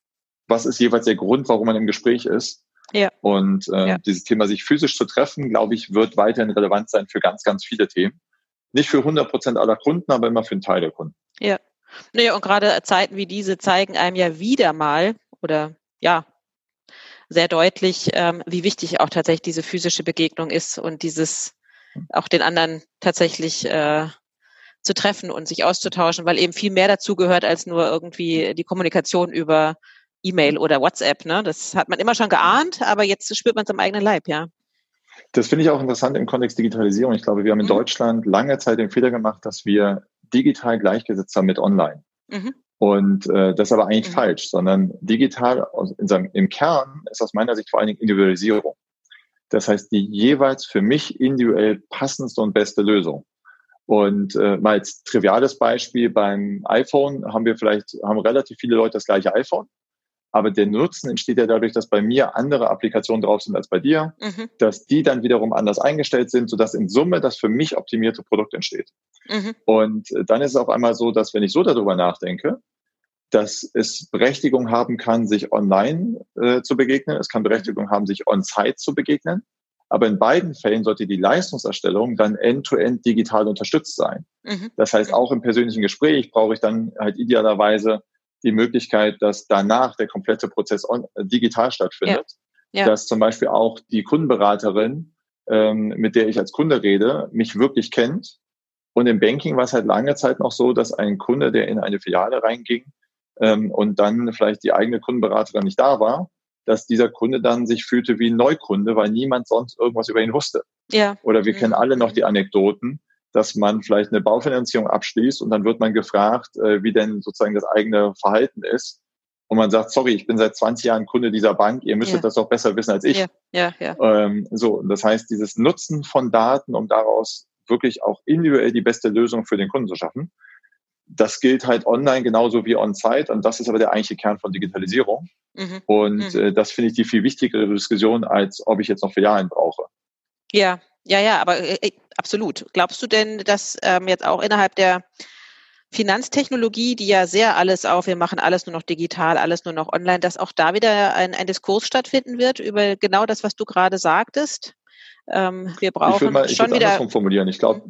was ist jeweils der Grund, warum man im Gespräch ist? Ja. Und äh, ja. dieses Thema, sich physisch zu treffen, glaube ich, wird weiterhin relevant sein für ganz, ganz viele Themen. Nicht für 100 Prozent aller Kunden, aber immer für einen Teil der Kunden. Ja. Naja, und gerade Zeiten wie diese zeigen einem ja wieder mal oder ja, sehr deutlich, ähm, wie wichtig auch tatsächlich diese physische Begegnung ist und dieses auch den anderen tatsächlich äh, zu treffen und sich auszutauschen, weil eben viel mehr dazu gehört als nur irgendwie die Kommunikation über E-Mail oder WhatsApp. Ne? Das hat man immer schon geahnt, aber jetzt spürt man es am eigenen Leib, ja. Das finde ich auch interessant im Kontext Digitalisierung. Ich glaube, wir haben in mhm. Deutschland lange Zeit den Fehler gemacht, dass wir digital gleichgesetzt haben mit online. Mhm. Und äh, das ist aber eigentlich mhm. falsch, sondern digital in seinem, im Kern ist aus meiner Sicht vor allen Dingen Individualisierung. Das heißt, die jeweils für mich individuell passendste und beste Lösung. Und äh, mal als triviales Beispiel beim iPhone haben wir vielleicht, haben relativ viele Leute das gleiche iPhone. Aber der Nutzen entsteht ja dadurch, dass bei mir andere Applikationen drauf sind als bei dir, mhm. dass die dann wiederum anders eingestellt sind, sodass in Summe das für mich optimierte Produkt entsteht. Mhm. Und äh, dann ist es auf einmal so, dass wenn ich so darüber nachdenke, dass es Berechtigung haben kann, sich online äh, zu begegnen. Es kann Berechtigung haben, sich on-site zu begegnen. Aber in beiden Fällen sollte die Leistungserstellung dann end-to-end -end digital unterstützt sein. Mhm. Das heißt, auch im persönlichen Gespräch brauche ich dann halt idealerweise die Möglichkeit, dass danach der komplette Prozess on, äh, digital stattfindet. Ja. Ja. Dass zum Beispiel auch die Kundenberaterin, ähm, mit der ich als Kunde rede, mich wirklich kennt. Und im Banking war es halt lange Zeit noch so, dass ein Kunde, der in eine Filiale reinging ähm, und dann vielleicht die eigene Kundenberaterin nicht da war, dass dieser Kunde dann sich fühlte wie ein Neukunde, weil niemand sonst irgendwas über ihn wusste. Ja. Oder wir mhm. kennen alle noch die Anekdoten, dass man vielleicht eine Baufinanzierung abschließt und dann wird man gefragt, äh, wie denn sozusagen das eigene Verhalten ist. Und man sagt, sorry, ich bin seit 20 Jahren Kunde dieser Bank, ihr müsstet ja. das doch besser wissen als ich. Ja, ja, ja. Ähm, so, das heißt, dieses Nutzen von Daten, um daraus wirklich auch individuell die beste Lösung für den Kunden zu schaffen, das gilt halt online genauso wie on-site und das ist aber der eigentliche Kern von Digitalisierung. Mhm. Und mhm. Äh, das finde ich die viel wichtigere Diskussion, als ob ich jetzt noch Filialen brauche. Ja, ja, ja, aber äh, absolut. Glaubst du denn, dass ähm, jetzt auch innerhalb der Finanztechnologie, die ja sehr alles auf, wir machen alles nur noch digital, alles nur noch online, dass auch da wieder ein, ein Diskurs stattfinden wird über genau das, was du gerade sagtest. Ähm, wir brauchen ich will mal, ich schon wieder formulieren. Ich glaube,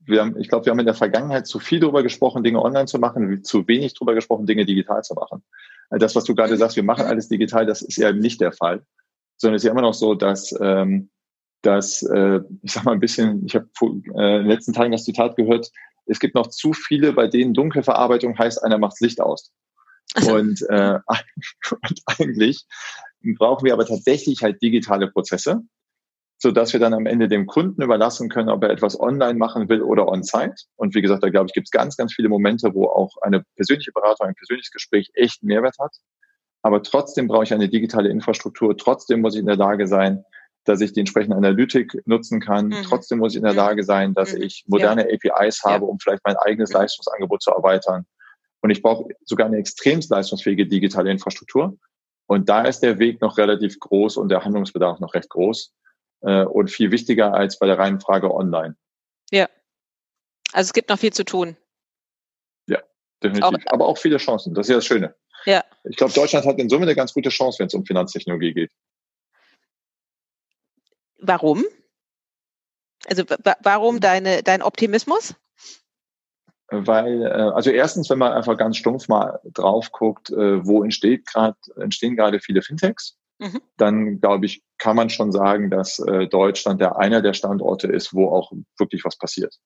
wir haben, ich glaube, wir haben in der Vergangenheit zu viel darüber gesprochen, Dinge online zu machen, zu wenig darüber gesprochen, Dinge digital zu machen. Also das, was du gerade sagst, wir machen alles digital, das ist ja nicht der Fall, sondern es ist ja immer noch so, dass ähm, dass äh, ich sag mal ein bisschen, ich habe äh, in den letzten Tagen das Zitat gehört, es gibt noch zu viele, bei denen dunkle Verarbeitung heißt, einer macht Licht aus. Also. Und, äh, und eigentlich brauchen wir aber tatsächlich halt digitale Prozesse, so dass wir dann am Ende dem Kunden überlassen können, ob er etwas online machen will oder on-site. Und wie gesagt, da glaube ich, gibt es ganz, ganz viele Momente, wo auch eine persönliche Beratung, ein persönliches Gespräch echt Mehrwert hat. Aber trotzdem brauche ich eine digitale Infrastruktur. Trotzdem muss ich in der Lage sein, dass ich die entsprechende Analytik nutzen kann. Mhm. Trotzdem muss ich in der mhm. Lage sein, dass mhm. ich moderne ja. APIs habe, um vielleicht mein eigenes mhm. Leistungsangebot zu erweitern. Und ich brauche sogar eine extrem leistungsfähige digitale Infrastruktur. Und da ist der Weg noch relativ groß und der Handlungsbedarf noch recht groß äh, und viel wichtiger als bei der reinen Frage online. Ja. Also es gibt noch viel zu tun. Ja, definitiv. Auch, Aber auch viele Chancen. Das ist ja das Schöne. Ja. Ich glaube, Deutschland hat in Summe eine ganz gute Chance, wenn es um Finanztechnologie geht. Warum? Also warum deine, dein Optimismus? Weil, äh, also erstens, wenn man einfach ganz stumpf mal drauf guckt, äh, wo entsteht grad, entstehen gerade viele Fintechs, mhm. dann glaube ich, kann man schon sagen, dass äh, Deutschland der einer der Standorte ist, wo auch wirklich was passiert.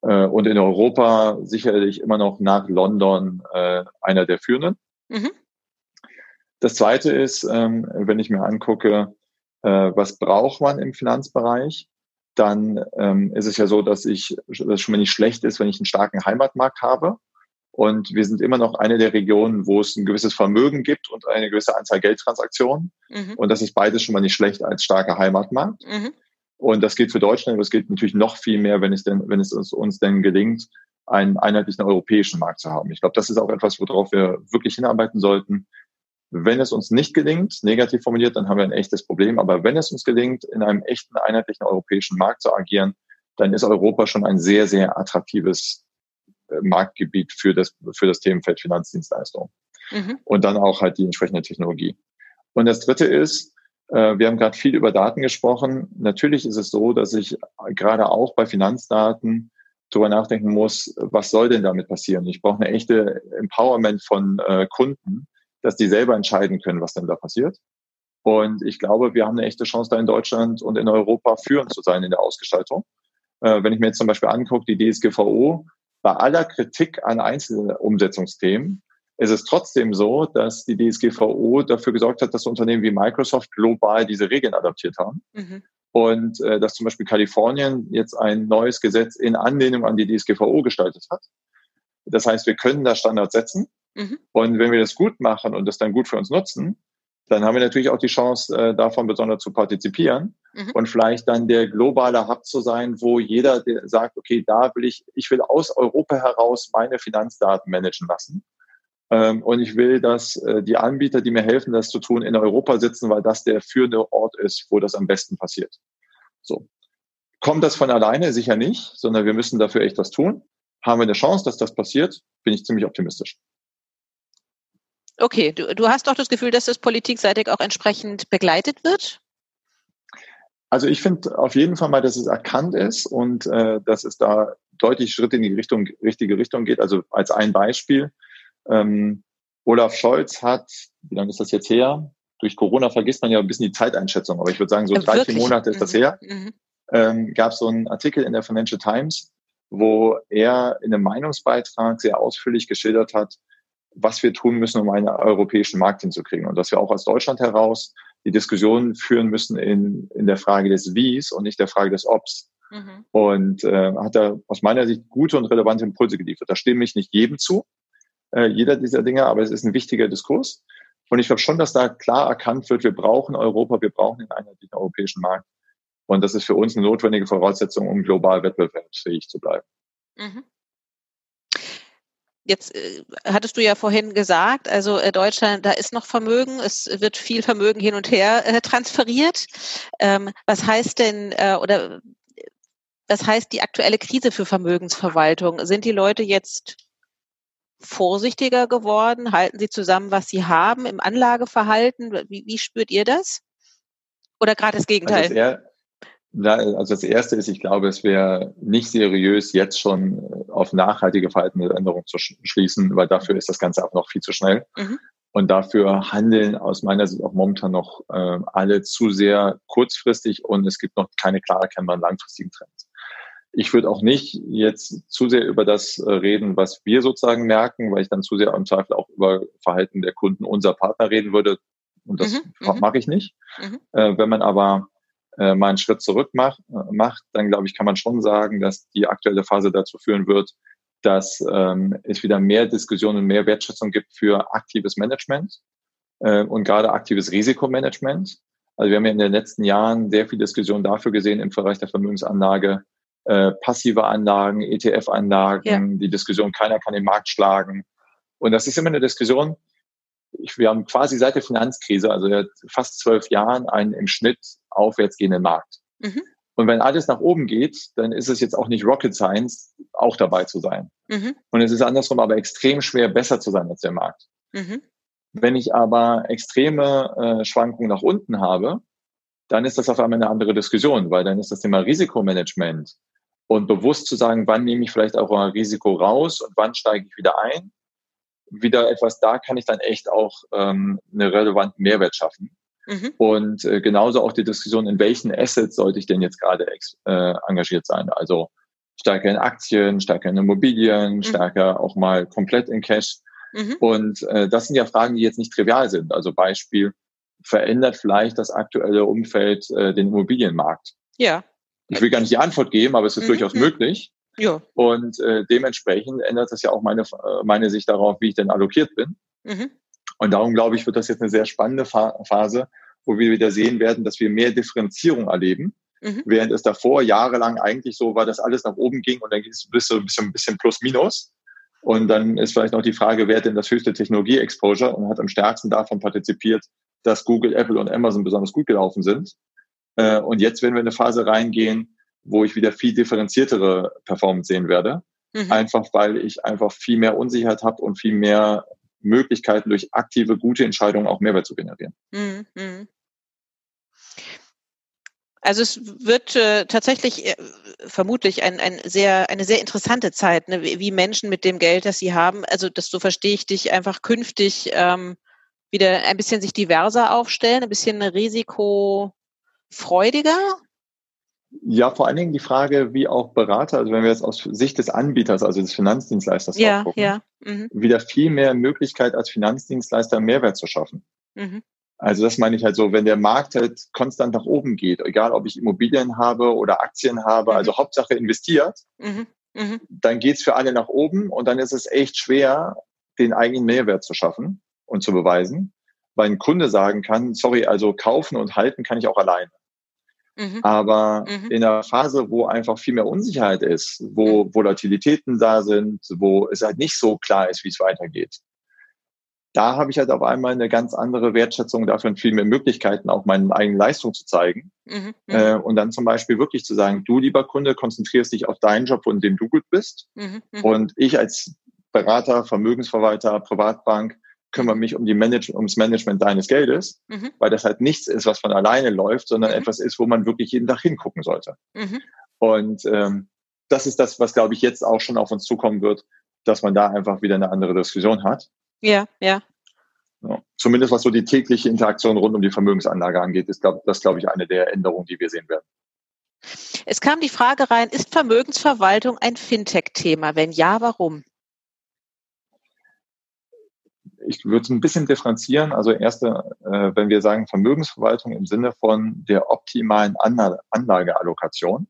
Und in Europa sicherlich immer noch nach London einer der führenden. Mhm. Das zweite ist, ähm, wenn ich mir angucke, äh, was braucht man im Finanzbereich, dann ähm, ist es ja so, dass ich, das schon mal nicht schlecht ist, wenn ich einen starken Heimatmarkt habe. Und wir sind immer noch eine der Regionen, wo es ein gewisses Vermögen gibt und eine gewisse Anzahl Geldtransaktionen. Mhm. Und das ist beides schon mal nicht schlecht als starker Heimatmarkt. Mhm. Und das gilt für Deutschland, aber es gilt natürlich noch viel mehr, wenn es denn, wenn es uns, uns denn gelingt, einen einheitlichen europäischen Markt zu haben. Ich glaube, das ist auch etwas, worauf wir wirklich hinarbeiten sollten, wenn es uns nicht gelingt, negativ formuliert, dann haben wir ein echtes Problem. Aber wenn es uns gelingt, in einem echten einheitlichen europäischen Markt zu agieren, dann ist Europa schon ein sehr, sehr attraktives äh, Marktgebiet für das, für das Themenfeld Finanzdienstleistung. Mhm. Und dann auch halt die entsprechende Technologie. Und das dritte ist, äh, wir haben gerade viel über Daten gesprochen. Natürlich ist es so, dass ich gerade auch bei Finanzdaten darüber nachdenken muss, was soll denn damit passieren? Ich brauche eine echte Empowerment von äh, Kunden, dass die selber entscheiden können, was denn da passiert. Und ich glaube, wir haben eine echte Chance, da in Deutschland und in Europa führend zu sein in der Ausgestaltung. Äh, wenn ich mir jetzt zum Beispiel angucke, die DSGVO, bei aller Kritik an einzelnen Umsetzungsthemen, ist es trotzdem so, dass die DSGVO dafür gesorgt hat, dass Unternehmen wie Microsoft global diese Regeln adaptiert haben. Mhm. Und äh, dass zum Beispiel Kalifornien jetzt ein neues Gesetz in Anlehnung an die DSGVO gestaltet hat. Das heißt, wir können da Standards setzen. Mhm. Und wenn wir das gut machen und das dann gut für uns nutzen, dann haben wir natürlich auch die Chance, äh, davon besonders zu partizipieren mhm. und vielleicht dann der globale Hub zu sein, wo jeder sagt, okay, da will ich, ich will aus Europa heraus meine Finanzdaten managen lassen. Ähm, und ich will, dass äh, die Anbieter, die mir helfen, das zu tun, in Europa sitzen, weil das der führende Ort ist, wo das am besten passiert. So. Kommt das von alleine? Sicher nicht, sondern wir müssen dafür echt was tun. Haben wir eine Chance, dass das passiert? Bin ich ziemlich optimistisch. Okay, du, du hast doch das Gefühl, dass das politikseitig auch entsprechend begleitet wird? Also ich finde auf jeden Fall mal, dass es erkannt ist und äh, dass es da deutlich Schritte in die Richtung, richtige Richtung geht. Also als ein Beispiel, ähm, Olaf Scholz hat, wie lange ist das jetzt her? Durch Corona vergisst man ja ein bisschen die Zeiteinschätzung, aber ich würde sagen, so drei, vier Monate ist das mhm. her. Mhm. Ähm, Gab es so einen Artikel in der Financial Times, wo er in einem Meinungsbeitrag sehr ausführlich geschildert hat, was wir tun müssen, um einen europäischen Markt hinzukriegen. Und dass wir auch aus Deutschland heraus die Diskussion führen müssen in, in der Frage des Wies und nicht der Frage des Obs. Mhm. Und äh, hat da aus meiner Sicht gute und relevante Impulse geliefert. Da stimme ich nicht jedem zu, äh, jeder dieser Dinge, aber es ist ein wichtiger Diskurs. Und ich glaube schon, dass da klar erkannt wird, wir brauchen Europa, wir brauchen einen einheitlichen europäischen Markt. Und das ist für uns eine notwendige Voraussetzung, um global wettbewerbsfähig zu bleiben. Mhm. Jetzt äh, hattest du ja vorhin gesagt, also äh, Deutschland, da ist noch Vermögen, es wird viel Vermögen hin und her äh, transferiert. Ähm, was heißt denn äh, oder was heißt die aktuelle Krise für Vermögensverwaltung? Sind die Leute jetzt vorsichtiger geworden? Halten Sie zusammen, was Sie haben im Anlageverhalten? Wie, wie spürt ihr das? Oder gerade das Gegenteil? Also also das Erste ist, ich glaube, es wäre nicht seriös, jetzt schon auf nachhaltige Verhaltensänderungen zu schließen, weil dafür ist das Ganze auch noch viel zu schnell. Mhm. Und dafür handeln aus meiner Sicht auch momentan noch äh, alle zu sehr kurzfristig und es gibt noch keine klar erkennbaren langfristigen Trends. Ich würde auch nicht jetzt zu sehr über das äh, reden, was wir sozusagen merken, weil ich dann zu sehr im Zweifel auch über Verhalten der Kunden unserer Partner reden würde. Und das mhm, mhm. mache ich nicht. Mhm. Äh, wenn man aber äh, mal einen Schritt zurück macht, äh, macht dann glaube ich, kann man schon sagen, dass die aktuelle Phase dazu führen wird, dass ähm, es wieder mehr Diskussionen und mehr Wertschätzung gibt für aktives Management äh, und gerade aktives Risikomanagement. Also wir haben ja in den letzten Jahren sehr viel Diskussion dafür gesehen im Bereich der Vermögensanlage, äh, passive Anlagen, ETF-Anlagen, ja. die Diskussion, keiner kann den Markt schlagen. Und das ist immer eine Diskussion, wir haben quasi seit der Finanzkrise, also seit fast zwölf Jahren, einen im Schnitt aufwärtsgehenden Markt. Mhm. Und wenn alles nach oben geht, dann ist es jetzt auch nicht Rocket Science, auch dabei zu sein. Mhm. Und es ist andersrum aber extrem schwer, besser zu sein als der Markt. Mhm. Wenn ich aber extreme äh, Schwankungen nach unten habe, dann ist das auf einmal eine andere Diskussion, weil dann ist das Thema Risikomanagement und bewusst zu sagen, wann nehme ich vielleicht auch ein Risiko raus und wann steige ich wieder ein, wieder etwas, da kann ich dann echt auch ähm, einen relevanten Mehrwert schaffen. Mhm. Und äh, genauso auch die Diskussion, in welchen Assets sollte ich denn jetzt gerade äh, engagiert sein? Also stärker in Aktien, stärker in Immobilien, mhm. stärker auch mal komplett in Cash. Mhm. Und äh, das sind ja Fragen, die jetzt nicht trivial sind. Also Beispiel, verändert vielleicht das aktuelle Umfeld äh, den Immobilienmarkt? Ja. Ich will gar nicht die Antwort geben, aber es ist mhm. durchaus möglich. Ja. Und äh, dementsprechend ändert das ja auch meine, äh, meine Sicht darauf, wie ich denn allokiert bin. Mhm. Und darum glaube ich, wird das jetzt eine sehr spannende Phase, wo wir wieder sehen werden, dass wir mehr Differenzierung erleben. Mhm. Während es davor jahrelang eigentlich so war, dass alles nach oben ging und dann ging es bis so ein bisschen, ein bisschen plus minus. Und dann ist vielleicht noch die Frage, wer hat denn das höchste Technologie-Exposure und hat am stärksten davon partizipiert, dass Google, Apple und Amazon besonders gut gelaufen sind. Äh, und jetzt werden wir in eine Phase reingehen, wo ich wieder viel differenziertere Performance sehen werde. Mhm. Einfach weil ich einfach viel mehr Unsicherheit habe und viel mehr Möglichkeiten durch aktive, gute Entscheidungen auch Mehrwert zu generieren. Mhm. mhm. Also es wird äh, tatsächlich äh, vermutlich ein, ein sehr, eine sehr interessante Zeit, ne? wie, wie, Menschen mit dem Geld, das sie haben, also das so verstehe ich dich, einfach künftig ähm, wieder ein bisschen sich diverser aufstellen, ein bisschen risikofreudiger? Ja, vor allen Dingen die Frage, wie auch Berater, also wenn wir jetzt aus Sicht des Anbieters, also des Finanzdienstleisters ja, gucken, ja. Mhm. wieder viel mehr Möglichkeit als Finanzdienstleister Mehrwert zu schaffen. Mhm. Also das meine ich halt so, wenn der Markt halt konstant nach oben geht, egal ob ich Immobilien habe oder Aktien habe, mhm. also Hauptsache investiert, mhm. Mhm. dann geht's für alle nach oben und dann ist es echt schwer, den eigenen Mehrwert zu schaffen und zu beweisen, weil ein Kunde sagen kann, sorry, also kaufen und halten kann ich auch alleine. Mhm. Aber mhm. in einer Phase, wo einfach viel mehr Unsicherheit ist, wo mhm. Volatilitäten da sind, wo es halt nicht so klar ist, wie es weitergeht, da habe ich halt auf einmal eine ganz andere Wertschätzung dafür und viel mehr Möglichkeiten, auch meine eigene Leistung zu zeigen. Mhm. mhm. Äh, und dann zum Beispiel wirklich zu sagen, du lieber Kunde, konzentrierst dich auf deinen Job, in dem du gut bist. Mhm. Und ich als Berater, Vermögensverwalter, Privatbank kümmere mich um die Manage ums Management deines Geldes, mhm. weil das halt nichts ist, was von alleine läuft, sondern mhm. etwas ist, wo man wirklich jeden Tag hingucken sollte. Mhm. Und ähm, das ist das, was, glaube ich, jetzt auch schon auf uns zukommen wird, dass man da einfach wieder eine andere Diskussion hat. Ja, ja. ja. Zumindest was so die tägliche Interaktion rund um die Vermögensanlage angeht, ist glaub, das, glaube ich, eine der Änderungen, die wir sehen werden. Es kam die Frage rein, ist Vermögensverwaltung ein Fintech-Thema? Wenn ja, warum? Ich würde es ein bisschen differenzieren. Also erste, äh, wenn wir sagen Vermögensverwaltung im Sinne von der optimalen Anla Anlageallokation,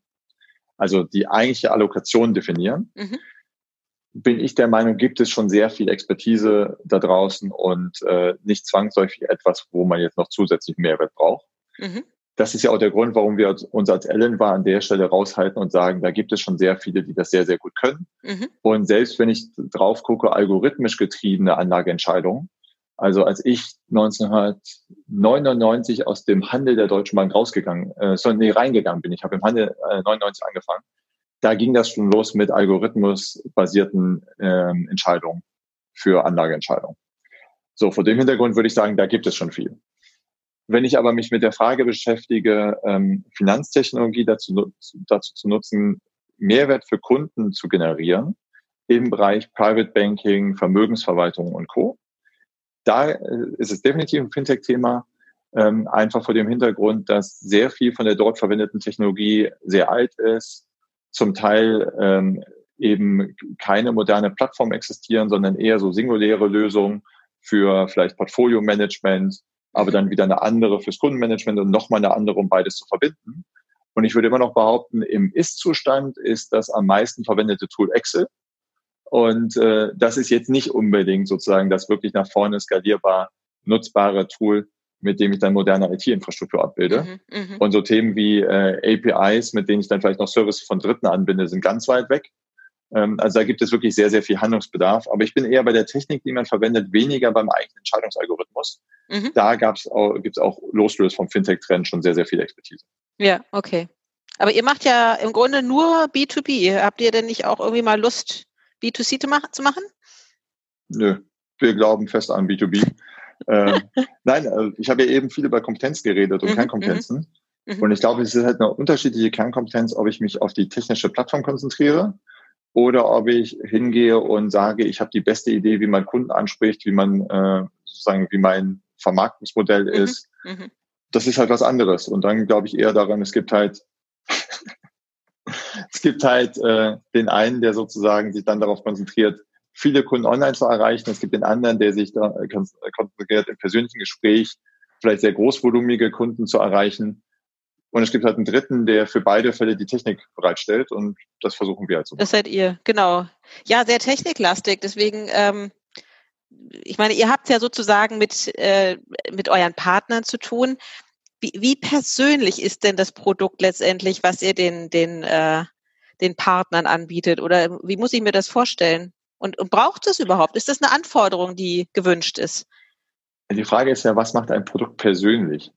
also die eigentliche Allokation definieren, mhm. bin ich der Meinung, gibt es schon sehr viel Expertise da draußen und äh, nicht zwangsläufig etwas, wo man jetzt noch zusätzlich Mehrwert braucht. Mhm das ist ja auch der Grund, warum wir uns als Ellen war an der Stelle raushalten und sagen, da gibt es schon sehr viele, die das sehr, sehr gut können. Mhm. Und selbst wenn ich drauf gucke, algorithmisch getriebene Anlageentscheidungen, also als ich 1999 aus dem Handel der Deutschen Bank rausgegangen, äh, nee, reingegangen bin, ich habe im Handel äh, 99 angefangen, da ging das schon los mit algorithmusbasierten ähm, Entscheidungen. für Anlageentscheidungen. So, vor dem Hintergrund würde ich sagen, da gibt es schon viel. Wenn ich aber mich mit der Frage beschäftige, ähm, Finanztechnologie dazu, dazu zu nutzen, Mehrwert für Kunden zu generieren im Bereich Private Banking, Vermögensverwaltung und Co. Da äh, ist es definitiv ein Fintech-Thema, ähm, einfach vor dem Hintergrund, dass sehr viel von der dort verwendeten Technologie sehr alt ist, zum Teil ähm, eben keine moderne Plattform existieren, sondern eher so singuläre Lösungen für vielleicht Portfolio-Management, aber dann wieder eine andere fürs Kundenmanagement und nochmal eine andere, um beides zu verbinden. Und ich würde immer noch behaupten, im Ist-Zustand ist das am meisten verwendete Tool Excel. Und äh, das ist jetzt nicht unbedingt sozusagen das wirklich nach vorne skalierbar nutzbare Tool, mit dem ich dann moderne IT-Infrastruktur abbilde. Mhm, mh. Und so Themen wie äh, APIs, mit denen ich dann vielleicht noch Services von Dritten anbinde, sind ganz weit weg. Ähm, also da gibt es wirklich sehr, sehr viel Handlungsbedarf. Aber ich bin eher bei der Technik, die man verwendet, weniger beim eigenen Entscheidungsalgorithmus. Mhm. Da gab's auch, gibt es auch losgelöst vom Fintech-Trend schon sehr, sehr viel Expertise. Ja, okay. Aber ihr macht ja im Grunde nur B2B. Habt ihr denn nicht auch irgendwie mal Lust, B2C zu machen? Nö, wir glauben fest an B2B. äh, nein, ich habe ja eben viel über Kompetenz geredet und mhm, Kernkompetenzen. Mhm. mhm. Und ich glaube, es ist halt eine unterschiedliche Kernkompetenz, ob ich mich auf die technische Plattform konzentriere oder ob ich hingehe und sage, ich habe die beste Idee, wie man Kunden anspricht, wie man äh, sozusagen, wie mein Vermarktungsmodell mhm. ist. Mhm. Das ist halt was anderes. Und dann glaube ich eher daran, es gibt halt es gibt halt äh, den einen, der sozusagen sich dann darauf konzentriert, viele Kunden online zu erreichen. Es gibt den anderen, der sich da äh, konzentriert, im persönlichen Gespräch vielleicht sehr großvolumige Kunden zu erreichen. Und es gibt halt einen dritten, der für beide Fälle die Technik bereitstellt und das versuchen wir halt so. Das seid ihr, genau. Ja, sehr techniklastig. Deswegen, ähm, ich meine, ihr habt ja sozusagen mit, äh, mit euren Partnern zu tun. Wie, wie persönlich ist denn das Produkt letztendlich, was ihr den, den, äh, den Partnern anbietet? Oder wie muss ich mir das vorstellen? Und, und braucht es überhaupt? Ist das eine Anforderung, die gewünscht ist? Die Frage ist ja, was macht ein Produkt persönlich?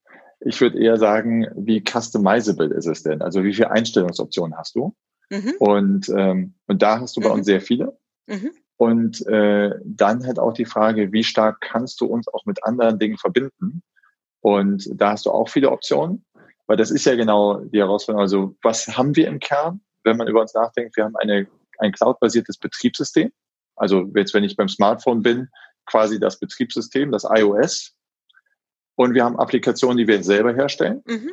Ich würde eher sagen, wie customizable ist es denn? Also wie viele Einstellungsoptionen hast du? Mhm. Und, ähm, und da hast du bei mhm. uns sehr viele. Mhm. Und äh, dann halt auch die Frage, wie stark kannst du uns auch mit anderen Dingen verbinden? Und da hast du auch viele Optionen, weil das ist ja genau die Herausforderung. Also was haben wir im Kern, wenn man über uns nachdenkt? Wir haben eine, ein cloud-basiertes Betriebssystem. Also jetzt, wenn ich beim Smartphone bin, quasi das Betriebssystem, das iOS. Und wir haben Applikationen, die wir selber herstellen, mhm.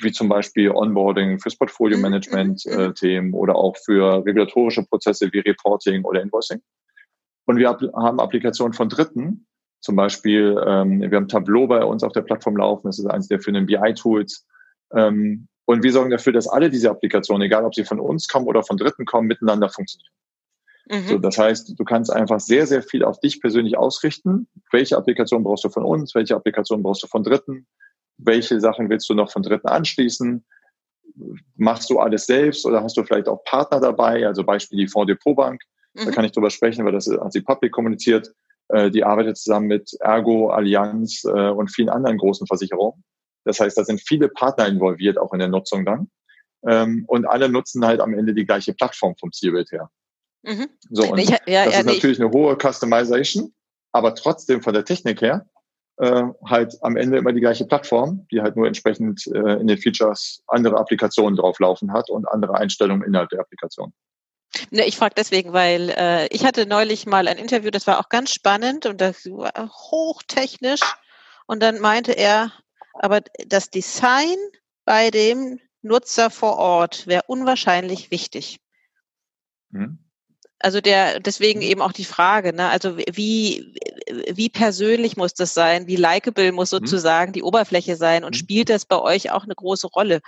wie zum Beispiel Onboarding fürs Portfolio-Management-Themen mhm. äh, oder auch für regulatorische Prozesse wie Reporting oder Invoicing. Und wir haben Applikationen von Dritten, zum Beispiel, ähm, wir haben Tableau bei uns auf der Plattform laufen, das ist eines der für den BI-Tools. Ähm, und wir sorgen dafür, dass alle diese Applikationen, egal ob sie von uns kommen oder von Dritten kommen, miteinander funktionieren. Mhm. So, das heißt, du kannst einfach sehr, sehr viel auf dich persönlich ausrichten. Welche Applikation brauchst du von uns? Welche Applikation brauchst du von Dritten? Welche Sachen willst du noch von Dritten anschließen? Machst du alles selbst oder hast du vielleicht auch Partner dabei? Also Beispiel die Fonds Depot Bank. Mhm. Da kann ich drüber sprechen, weil das hat sie public kommuniziert. Äh, die arbeitet zusammen mit Ergo, Allianz äh, und vielen anderen großen Versicherungen. Das heißt, da sind viele Partner involviert, auch in der Nutzung dann. Ähm, und alle nutzen halt am Ende die gleiche Plattform vom Zielbild her. Mhm. So, und ich, ja, das ja, ist natürlich eine hohe Customization, aber trotzdem von der Technik her äh, halt am Ende immer die gleiche Plattform, die halt nur entsprechend äh, in den Features andere Applikationen drauflaufen hat und andere Einstellungen innerhalb der Applikation. Ne, ich frage deswegen, weil äh, ich hatte neulich mal ein Interview, das war auch ganz spannend und das war hochtechnisch. Und dann meinte er, aber das Design bei dem Nutzer vor Ort wäre unwahrscheinlich wichtig. Hm. Also der, deswegen mhm. eben auch die Frage, ne? Also wie, wie persönlich muss das sein? Wie likable muss mhm. sozusagen die Oberfläche sein? Und mhm. spielt das bei euch auch eine große Rolle?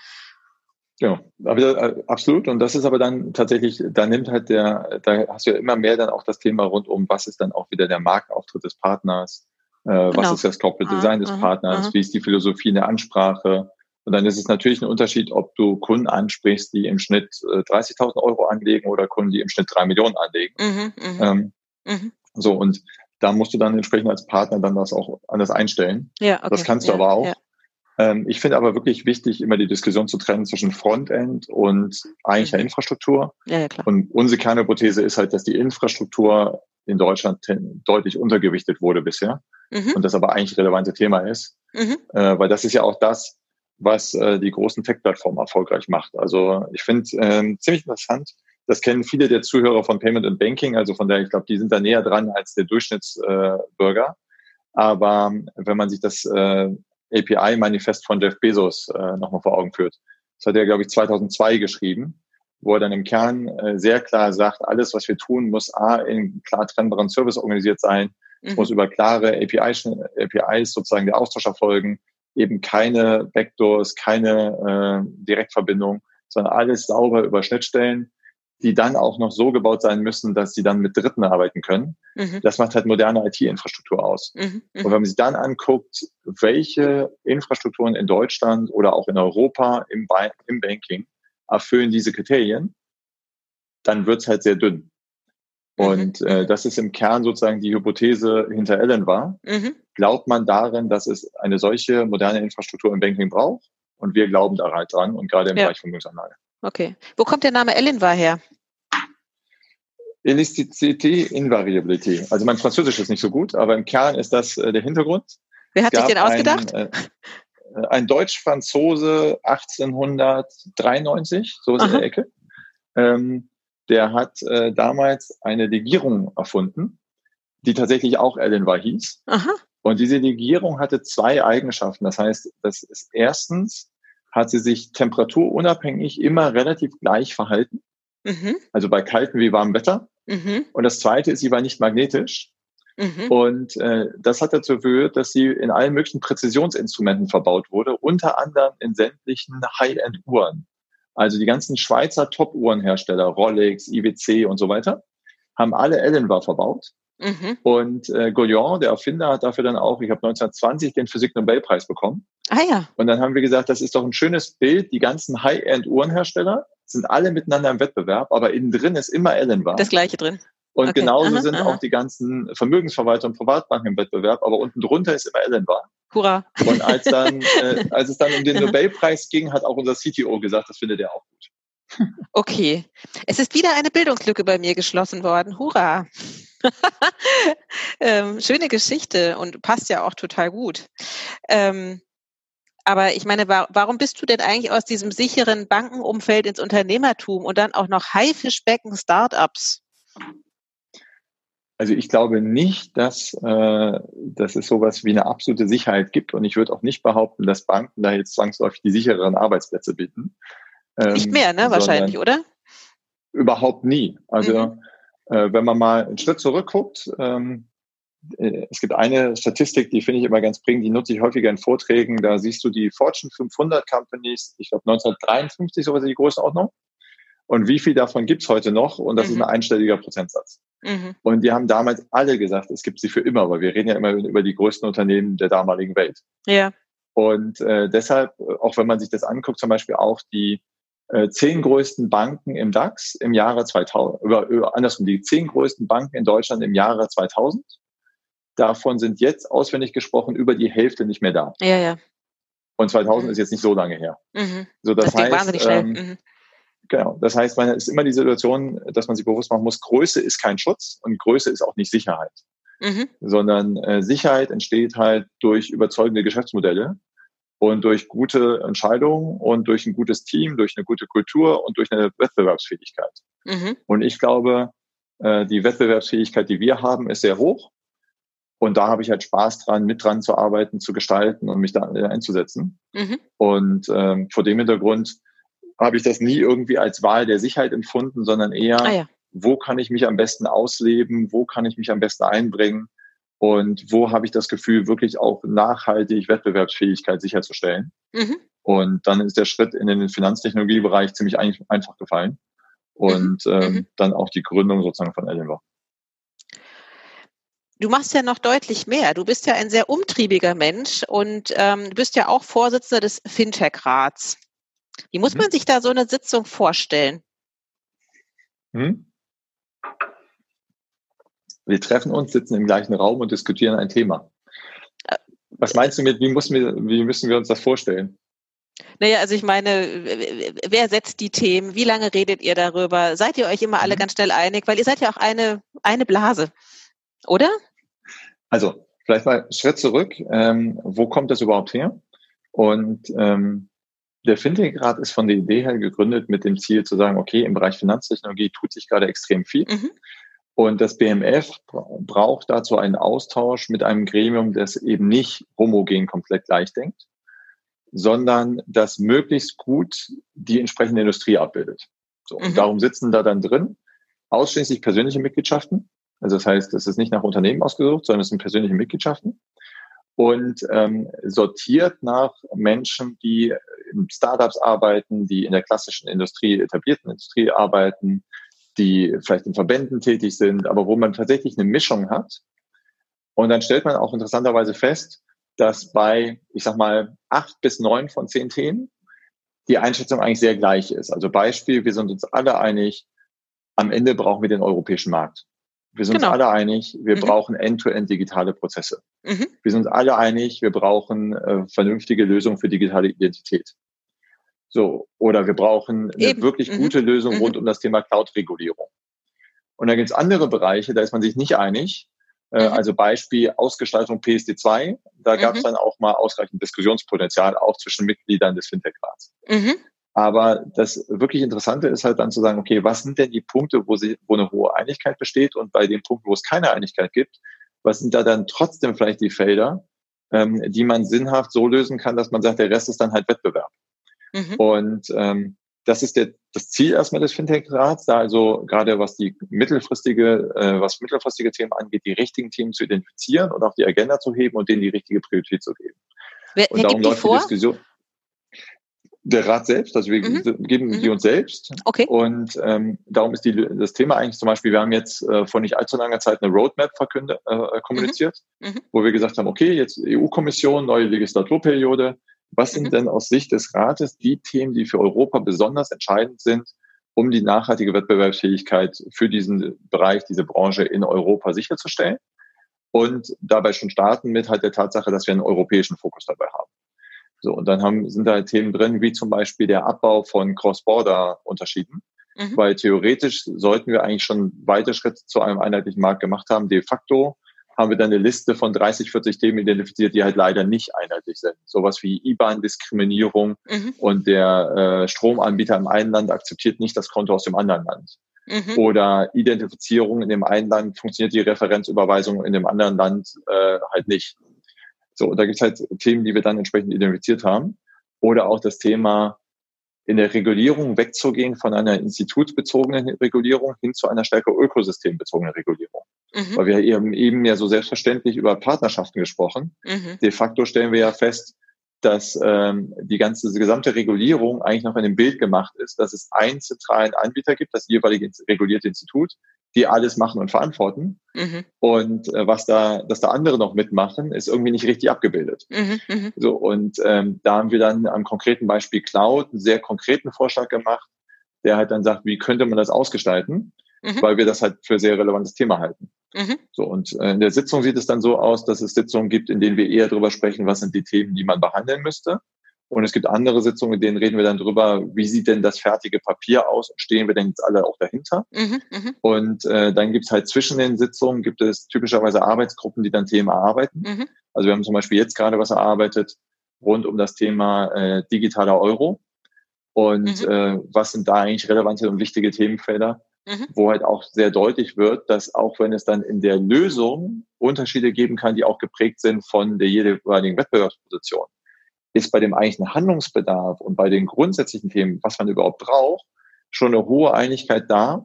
Ja, aber, äh, absolut. Und das ist aber dann tatsächlich, da nimmt halt der, da hast du ja immer mehr dann auch das Thema rund um, was ist dann auch wieder der Markenauftritt des Partners, äh, genau. was ist das Corporate Design ah, des Partners, aha. wie ist die Philosophie in der Ansprache. Und dann ist es natürlich ein Unterschied, ob du Kunden ansprichst, die im Schnitt äh, 30.000 Euro anlegen oder Kunden, die im Schnitt drei Millionen anlegen. Mhm, mhm, ähm, mhm. So, und da musst du dann entsprechend als Partner dann das auch anders einstellen. Ja, okay. Das kannst du ja, aber auch. Ja. Ähm, ich finde aber wirklich wichtig, immer die Diskussion zu trennen zwischen Frontend und eigentlicher mhm. Infrastruktur. Ja, ja, klar. Und unsere Kernhypothese ist halt, dass die Infrastruktur in Deutschland deutlich untergewichtet wurde bisher mhm. und das aber eigentlich relevante Thema ist, mhm. äh, weil das ist ja auch das, was äh, die großen Tech-Plattformen erfolgreich macht. Also ich finde äh, ziemlich interessant, das kennen viele der Zuhörer von Payment and Banking, also von der, ich glaube, die sind da näher dran als der Durchschnittsbürger. Aber wenn man sich das äh, API-Manifest von Jeff Bezos äh, nochmal vor Augen führt, das hat er, glaube ich, 2002 geschrieben, wo er dann im Kern äh, sehr klar sagt, alles, was wir tun, muss A, in klar trennbaren Service organisiert sein, es mhm. muss über klare API, APIs sozusagen der Austausch erfolgen, eben keine Backdoors, keine äh, Direktverbindung, sondern alles sauber über Schnittstellen die dann auch noch so gebaut sein müssen, dass sie dann mit Dritten arbeiten können. Mhm. Das macht halt moderne IT-Infrastruktur aus. Mhm. Mhm. Und wenn man sich dann anguckt, welche Infrastrukturen in Deutschland oder auch in Europa im, ba im Banking erfüllen diese Kriterien, dann wird's halt sehr dünn. Mhm. Und äh, das ist im Kern sozusagen die Hypothese hinter Ellen war. Mhm. Glaubt man darin, dass es eine solche moderne Infrastruktur im Banking braucht? Und wir glauben da halt dran und gerade im ja. Bereich Vermögensanlage. Okay. Wo kommt der Name Elinvar her? Elasticity, Invariability. Also mein Französisch ist nicht so gut, aber im Kern ist das äh, der Hintergrund. Wer hat sich den ausgedacht? Ein, äh, ein Deutsch-Franzose 1893, so ist in der Ecke. Ähm, der hat äh, damals eine Legierung erfunden, die tatsächlich auch Elinvar hieß. Aha. Und diese Legierung hatte zwei Eigenschaften. Das heißt, das ist erstens hat sie sich temperaturunabhängig immer relativ gleich verhalten. Mhm. Also bei kaltem wie warmem Wetter. Mhm. Und das zweite ist, sie war nicht magnetisch. Mhm. Und äh, das hat dazu geführt, dass sie in allen möglichen Präzisionsinstrumenten verbaut wurde, unter anderem in sämtlichen High-End-Uhren. Also die ganzen Schweizer Top-Uhrenhersteller, Rolex, IWC und so weiter, haben alle Ellenbar verbaut. Mhm. Und äh, Gouillon, der Erfinder, hat dafür dann auch, ich habe 1920 den Physik-Nobelpreis bekommen. Ah ja. Und dann haben wir gesagt, das ist doch ein schönes Bild. Die ganzen High-End-Uhrenhersteller sind alle miteinander im Wettbewerb, aber innen drin ist immer Ellenbar. Das gleiche drin. Und okay. genauso aha, sind aha. auch die ganzen Vermögensverwalter und Privatbanken im Wettbewerb, aber unten drunter ist immer Ellenbar. Hurra. Und als dann, äh, als es dann um den Nobelpreis ging, hat auch unser CTO gesagt, das findet er auch gut. Okay. Es ist wieder eine Bildungslücke bei mir geschlossen worden. Hurra. ähm, schöne Geschichte und passt ja auch total gut. Ähm, aber ich meine, warum bist du denn eigentlich aus diesem sicheren Bankenumfeld ins Unternehmertum und dann auch noch Haifischbecken Startups? Also ich glaube nicht, dass, äh, dass es sowas wie eine absolute Sicherheit gibt. Und ich würde auch nicht behaupten, dass Banken da jetzt zwangsläufig die sichereren Arbeitsplätze bieten. Ähm, nicht mehr, ne? Wahrscheinlich, oder? Überhaupt nie. Also mhm. Äh, wenn man mal einen Schritt zurückguckt, ähm, äh, es gibt eine Statistik, die finde ich immer ganz prägend, die nutze ich häufiger in Vorträgen. Da siehst du die Fortune 500 Companies, ich glaube 1953 sowas die Größenordnung. Und wie viel davon gibt's heute noch? Und das mhm. ist ein einstelliger Prozentsatz. Mhm. Und die haben damals alle gesagt, es gibt sie für immer, weil wir reden ja immer über die größten Unternehmen der damaligen Welt. Ja. Und äh, deshalb, auch wenn man sich das anguckt, zum Beispiel auch die äh, zehn größten Banken im DAX im Jahre 2000, über, über, andersrum, die zehn größten Banken in Deutschland im Jahre 2000. Davon sind jetzt auswendig gesprochen über die Hälfte nicht mehr da. Ja, ja. Und 2000 mhm. ist jetzt nicht so lange her. Mhm. So, das, das heißt, wahnsinnig schnell. Ähm, mhm. Genau. Das heißt, man ist immer die Situation, dass man sich bewusst machen muss, Größe ist kein Schutz und Größe ist auch nicht Sicherheit. Mhm. Sondern äh, Sicherheit entsteht halt durch überzeugende Geschäftsmodelle und durch gute Entscheidungen und durch ein gutes Team, durch eine gute Kultur und durch eine Wettbewerbsfähigkeit. Mhm. Und ich glaube, äh, die Wettbewerbsfähigkeit, die wir haben, ist sehr hoch. Und da habe ich halt Spaß dran, mit dran zu arbeiten, zu gestalten und mich da einzusetzen. Mhm. Und ähm, vor dem Hintergrund habe ich das nie irgendwie als Wahl der Sicherheit empfunden, sondern eher, ah, ja. wo kann ich mich am besten ausleben, wo kann ich mich am besten einbringen und wo habe ich das Gefühl, wirklich auch nachhaltig Wettbewerbsfähigkeit sicherzustellen. Mhm. Und dann ist der Schritt in den Finanztechnologiebereich ziemlich einfach gefallen. Und mhm. ähm, mhm. dann auch die Gründung sozusagen von Elinor. Du machst ja noch deutlich mehr. Du bist ja ein sehr umtriebiger Mensch und ähm, du bist ja auch Vorsitzender des Fintech-Rats. Wie muss mhm. man sich da so eine Sitzung vorstellen? Wir treffen uns, sitzen im gleichen Raum und diskutieren ein Thema. Was meinst du mit, wie, müssen wir, wie müssen wir uns das vorstellen? Naja, also ich meine, wer setzt die Themen? Wie lange redet ihr darüber? Seid ihr euch immer alle mhm. ganz schnell einig? Weil ihr seid ja auch eine, eine Blase. oder? Also vielleicht mal Schritt zurück. Ähm, wo kommt das überhaupt her? Und ähm, der Fintech-Rat ist von der Idee her gegründet mit dem Ziel zu sagen, okay, im Bereich Finanztechnologie tut sich gerade extrem viel. Mhm. Und das BMF braucht dazu einen Austausch mit einem Gremium, das eben nicht homogen komplett gleich denkt, sondern das möglichst gut die entsprechende Industrie abbildet. So, mhm. und darum sitzen da dann drin ausschließlich persönliche Mitgliedschaften. Also das heißt, es ist nicht nach Unternehmen ausgesucht, sondern es sind persönliche Mitgliedschaften und ähm, sortiert nach Menschen, die in Startups arbeiten, die in der klassischen Industrie, etablierten Industrie arbeiten, die vielleicht in Verbänden tätig sind, aber wo man tatsächlich eine Mischung hat. Und dann stellt man auch interessanterweise fest, dass bei, ich sag mal, acht bis neun von zehn Themen die Einschätzung eigentlich sehr gleich ist. Also Beispiel, wir sind uns alle einig, am Ende brauchen wir den europäischen Markt. Wir sind genau. uns alle einig, wir mhm. brauchen end-to-end -end digitale Prozesse. Mhm. Wir sind uns alle einig, wir brauchen äh, vernünftige Lösungen für digitale Identität. So, oder wir brauchen eine Eben. wirklich mhm. gute Lösung mhm. rund um das Thema Cloud-Regulierung. Und dann gibt es andere Bereiche, da ist man sich nicht einig. Äh, mhm. Also Beispiel Ausgestaltung PSD2. Da gab es mhm. dann auch mal ausreichend Diskussionspotenzial, auch zwischen Mitgliedern des Fintech-Rats. Mhm. Aber das wirklich Interessante ist halt dann zu sagen, okay, was sind denn die Punkte, wo, sie, wo eine hohe Einigkeit besteht und bei den Punkten, wo es keine Einigkeit gibt, was sind da dann trotzdem vielleicht die Felder, ähm, die man sinnhaft so lösen kann, dass man sagt, der Rest ist dann halt Wettbewerb. Mhm. Und ähm, das ist der, das Ziel erstmal des Fintech-Rats, da also gerade was die mittelfristige, äh, was mittelfristige Themen angeht, die richtigen Themen zu identifizieren und auf die Agenda zu heben und denen die richtige Priorität zu geben. Wer, und wer darum läuft die Diskussion der Rat selbst, also wir mhm. geben mhm. die uns selbst. Okay. Und ähm, darum ist die, das Thema eigentlich zum Beispiel, wir haben jetzt äh, vor nicht allzu langer Zeit eine Roadmap verkündet, äh, kommuniziert, mhm. mhm. wo wir gesagt haben, okay, jetzt EU-Kommission, neue Legislaturperiode. Was sind denn aus Sicht des Rates die Themen, die für Europa besonders entscheidend sind, um die nachhaltige Wettbewerbsfähigkeit für diesen Bereich, diese Branche in Europa sicherzustellen? Und dabei schon starten mit halt der Tatsache, dass wir einen europäischen Fokus dabei haben. So, und dann haben, sind da Themen drin, wie zum Beispiel der Abbau von Cross-Border-Unterschieden. Mhm. Weil theoretisch sollten wir eigentlich schon weite Schritte zu einem einheitlichen Markt gemacht haben. De facto haben wir dann eine Liste von 30, 40 Themen identifiziert, die halt leider nicht einheitlich sind. Sowas wie IBAN-Diskriminierung mhm. und der äh, Stromanbieter im einen Land akzeptiert nicht das Konto aus dem anderen Land. Mhm. Oder Identifizierung in dem einen Land funktioniert die Referenzüberweisung in dem anderen Land äh, halt nicht. So, da gibt es halt Themen, die wir dann entsprechend identifiziert haben. Oder auch das Thema in der Regulierung wegzugehen von einer institutsbezogenen Regulierung hin zu einer stärker ökosystembezogenen Regulierung. Mhm. Weil wir eben, eben ja so selbstverständlich über Partnerschaften gesprochen. Mhm. De facto stellen wir ja fest, dass ähm, die ganze die gesamte Regulierung eigentlich noch in dem Bild gemacht ist, dass es einen zentralen Anbieter gibt, das jeweilige regulierte Institut, die alles machen und verantworten. Mhm. Und äh, was da, dass da andere noch mitmachen, ist irgendwie nicht richtig abgebildet. Mhm, mh. So und ähm, da haben wir dann am konkreten Beispiel Cloud einen sehr konkreten Vorschlag gemacht, der halt dann sagt, wie könnte man das ausgestalten, mhm. weil wir das halt für sehr relevantes Thema halten. Mhm. So und äh, in der Sitzung sieht es dann so aus, dass es Sitzungen gibt, in denen wir eher darüber sprechen, was sind die Themen, die man behandeln müsste. Und es gibt andere Sitzungen, in denen reden wir dann drüber, wie sieht denn das fertige Papier aus und stehen wir denn jetzt alle auch dahinter? Mhm, mh. Und äh, dann gibt es halt zwischen den Sitzungen gibt es typischerweise Arbeitsgruppen, die dann Themen erarbeiten. Mhm. Also wir haben zum Beispiel jetzt gerade was erarbeitet rund um das Thema äh, digitaler Euro. Und mhm. äh, was sind da eigentlich relevante und wichtige Themenfelder, mhm. wo halt auch sehr deutlich wird, dass auch wenn es dann in der Lösung Unterschiede geben kann, die auch geprägt sind von der jeweiligen Wettbewerbsposition ist bei dem eigentlichen Handlungsbedarf und bei den grundsätzlichen Themen, was man überhaupt braucht, schon eine hohe Einigkeit da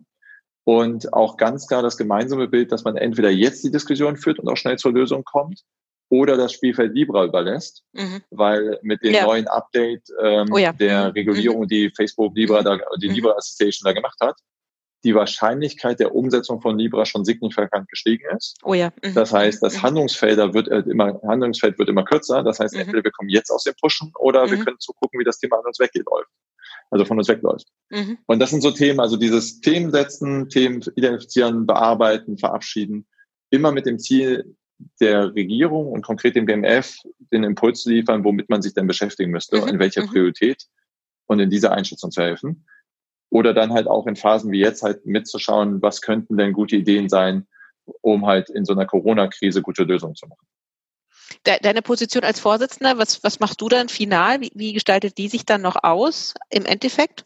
und auch ganz klar das gemeinsame Bild, dass man entweder jetzt die Diskussion führt und auch schnell zur Lösung kommt oder das Spielfeld Libra überlässt, mhm. weil mit dem ja. neuen Update ähm, oh ja. der Regulierung, mhm. die Facebook Libra, da, die mhm. Libra Association da gemacht hat, die Wahrscheinlichkeit der Umsetzung von Libra schon signifikant gestiegen ist. Oh ja. Mhm. Das heißt, das mhm. Handlungsfelder wird äh, immer, Handlungsfeld wird immer kürzer. Das heißt, mhm. entweder wir kommen jetzt aus dem Pushen oder mhm. wir können zugucken, wie das Thema an uns wegläuft. Also von uns wegläuft. Mhm. Und das sind so Themen, also dieses Themen setzen, Themen identifizieren, bearbeiten, verabschieden, immer mit dem Ziel der Regierung und konkret dem BMF den Impuls zu liefern, womit man sich denn beschäftigen müsste, mhm. in welcher Priorität und in dieser Einschätzung zu helfen. Oder dann halt auch in Phasen wie jetzt halt mitzuschauen, was könnten denn gute Ideen sein um halt in so einer Corona-Krise gute Lösungen zu machen. Deine Position als Vorsitzender, was, was machst du dann final? Wie, wie gestaltet die sich dann noch aus im Endeffekt?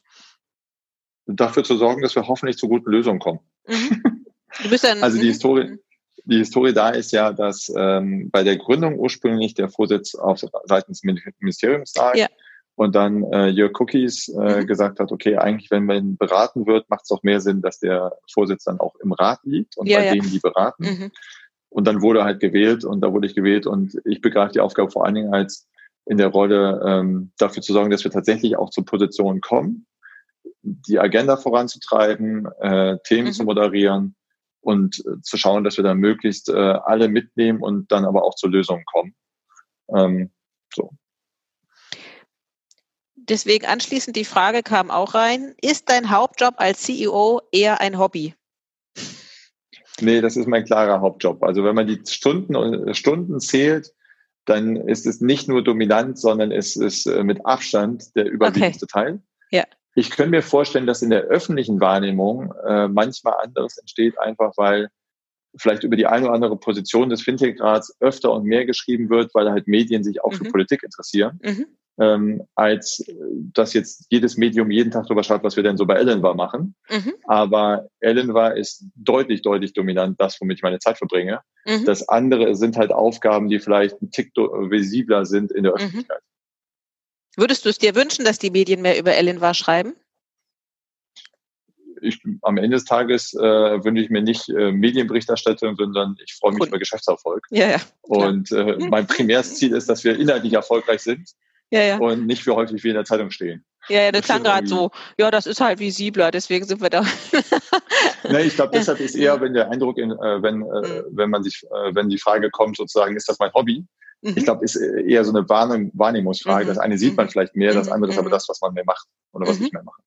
Dafür zu sorgen, dass wir hoffentlich zu guten Lösungen kommen. Mhm. Du bist dann, also die Historie, die Historie da ist ja, dass ähm, bei der Gründung ursprünglich der Vorsitz auf seitens des Ministeriums lag. Ja. Und dann äh, Jörg Cookies äh, mhm. gesagt hat, okay, eigentlich, wenn man beraten wird, macht es auch mehr Sinn, dass der Vorsitz dann auch im Rat liegt und ja, bei ja. denen, die beraten. Mhm. Und dann wurde halt gewählt und da wurde ich gewählt und ich begreife die Aufgabe vor allen Dingen als in der Rolle, ähm, dafür zu sorgen, dass wir tatsächlich auch zu Positionen kommen, die Agenda voranzutreiben, äh, Themen mhm. zu moderieren und äh, zu schauen, dass wir dann möglichst äh, alle mitnehmen und dann aber auch zu Lösungen kommen. Ähm, so. Deswegen anschließend die Frage kam auch rein, ist dein Hauptjob als CEO eher ein Hobby? Nee, das ist mein klarer Hauptjob. Also wenn man die Stunden, Stunden zählt, dann ist es nicht nur dominant, sondern es ist äh, mit Abstand der überwiegendste okay. Teil. Ja. Ich könnte mir vorstellen, dass in der öffentlichen Wahrnehmung äh, manchmal anderes entsteht, einfach weil vielleicht über die eine oder andere Position des Fintech-Rats öfter und mehr geschrieben wird, weil halt Medien sich auch mhm. für Politik interessieren. Mhm ähm, als äh, dass jetzt jedes Medium jeden Tag darüber schreibt, was wir denn so bei Ellen war machen. Mhm. Aber Ellen war ist deutlich, deutlich dominant das, womit ich meine Zeit verbringe. Mhm. Das andere sind halt Aufgaben, die vielleicht ein Tick visibler sind in der mhm. Öffentlichkeit. Würdest du es dir wünschen, dass die Medien mehr über Ellen war schreiben? Ich, am Ende des Tages äh, wünsche ich mir nicht äh, Medienberichterstattung, sondern ich freue mich cool. über Geschäftserfolg. Ja, ja, und äh, mein primäres Ziel ist, dass wir inhaltlich erfolgreich sind ja, ja. und nicht für häufig wie in der Zeitung stehen. Ja, ja, das, klang gerade so. Ja, das ist halt visibler, deswegen sind wir da. nee, ich glaube, deshalb ist eher, wenn der Eindruck, in, äh, wenn, äh, mhm. wenn man sich, äh, wenn die Frage kommt, sozusagen, ist das mein Hobby? Mhm. Ich glaube, ist eher so eine Wahrnehm Wahrnehmungsfrage. Mhm. Das eine sieht man mhm. vielleicht mehr, das andere ist aber mhm. das, was man mehr macht oder was ich mehr mache.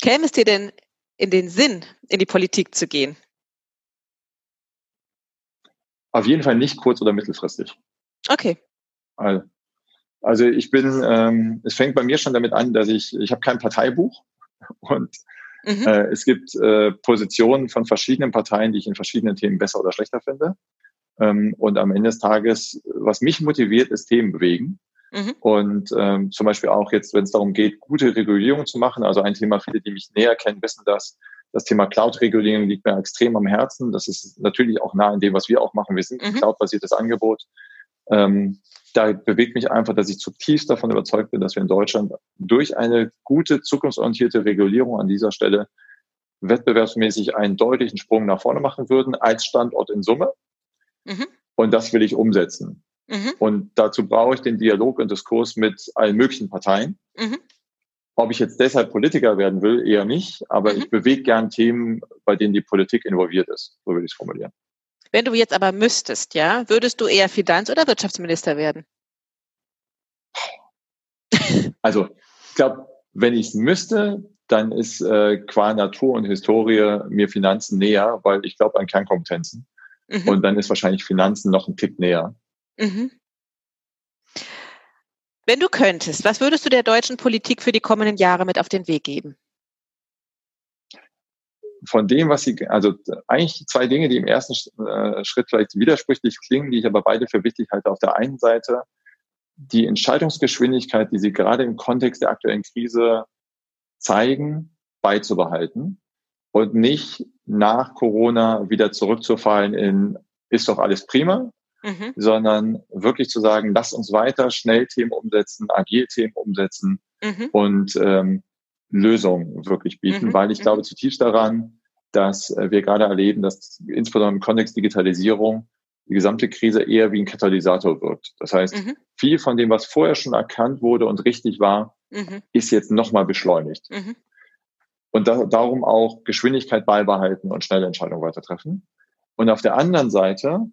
Käme es dir denn in den Sinn, in die Politik zu gehen? Auf jeden Fall nicht kurz- oder mittelfristig. Okay. Also, also ich bin, ähm, es fängt bei mir schon damit an, dass ich, ich habe kein Parteibuch und mhm. äh, es gibt äh, Positionen von verschiedenen Parteien, die ich in verschiedenen Themen besser oder schlechter finde. Ähm, und am Ende des Tages, was mich motiviert, ist Themen bewegen. Mhm. Und ähm, zum Beispiel auch jetzt, wenn es darum geht, gute Regulierung zu machen, also ein Thema, viele, die mich näher kennen, wissen das, das Thema Cloud-Regulierung liegt mir extrem am Herzen. Das ist natürlich auch nah an dem, was wir auch machen. Wir sind ein mhm. cloud-basiertes Angebot. Ähm, da bewegt mich einfach, dass ich zutiefst davon überzeugt bin, dass wir in Deutschland durch eine gute, zukunftsorientierte Regulierung an dieser Stelle wettbewerbsmäßig einen deutlichen Sprung nach vorne machen würden als Standort in Summe. Mhm. Und das will ich umsetzen. Mhm. Und dazu brauche ich den Dialog und Diskurs mit allen möglichen Parteien. Mhm. Ob ich jetzt deshalb Politiker werden will, eher nicht, aber mhm. ich bewege gern Themen, bei denen die Politik involviert ist, so würde ich es formulieren. Wenn du jetzt aber müsstest, ja, würdest du eher Finanz- oder Wirtschaftsminister werden? Also, ich glaube, wenn ich es müsste, dann ist äh, qua Natur und Historie mir Finanzen näher, weil ich glaube an Kernkompetenzen. Mhm. Und dann ist wahrscheinlich Finanzen noch ein Tick näher. Mhm. Wenn du könntest, was würdest du der deutschen Politik für die kommenden Jahre mit auf den Weg geben? Von dem, was sie, also eigentlich zwei Dinge, die im ersten äh, Schritt vielleicht widersprüchlich klingen, die ich aber beide für wichtig halte. Auf der einen Seite die Entscheidungsgeschwindigkeit, die sie gerade im Kontext der aktuellen Krise zeigen, beizubehalten und nicht nach Corona wieder zurückzufallen in ist doch alles prima, mhm. sondern wirklich zu sagen, lass uns weiter schnell Themen umsetzen, agil Themen umsetzen mhm. und ähm, Lösung wirklich bieten, mhm. weil ich glaube mhm. zutiefst daran, dass äh, wir gerade erleben, dass insbesondere im Kontext Digitalisierung die gesamte Krise eher wie ein Katalysator wirkt. Das heißt, mhm. viel von dem, was vorher schon erkannt wurde und richtig war, mhm. ist jetzt nochmal beschleunigt. Mhm. Und da, darum auch Geschwindigkeit beibehalten und schnelle Entscheidungen weiter treffen. Und auf der anderen Seite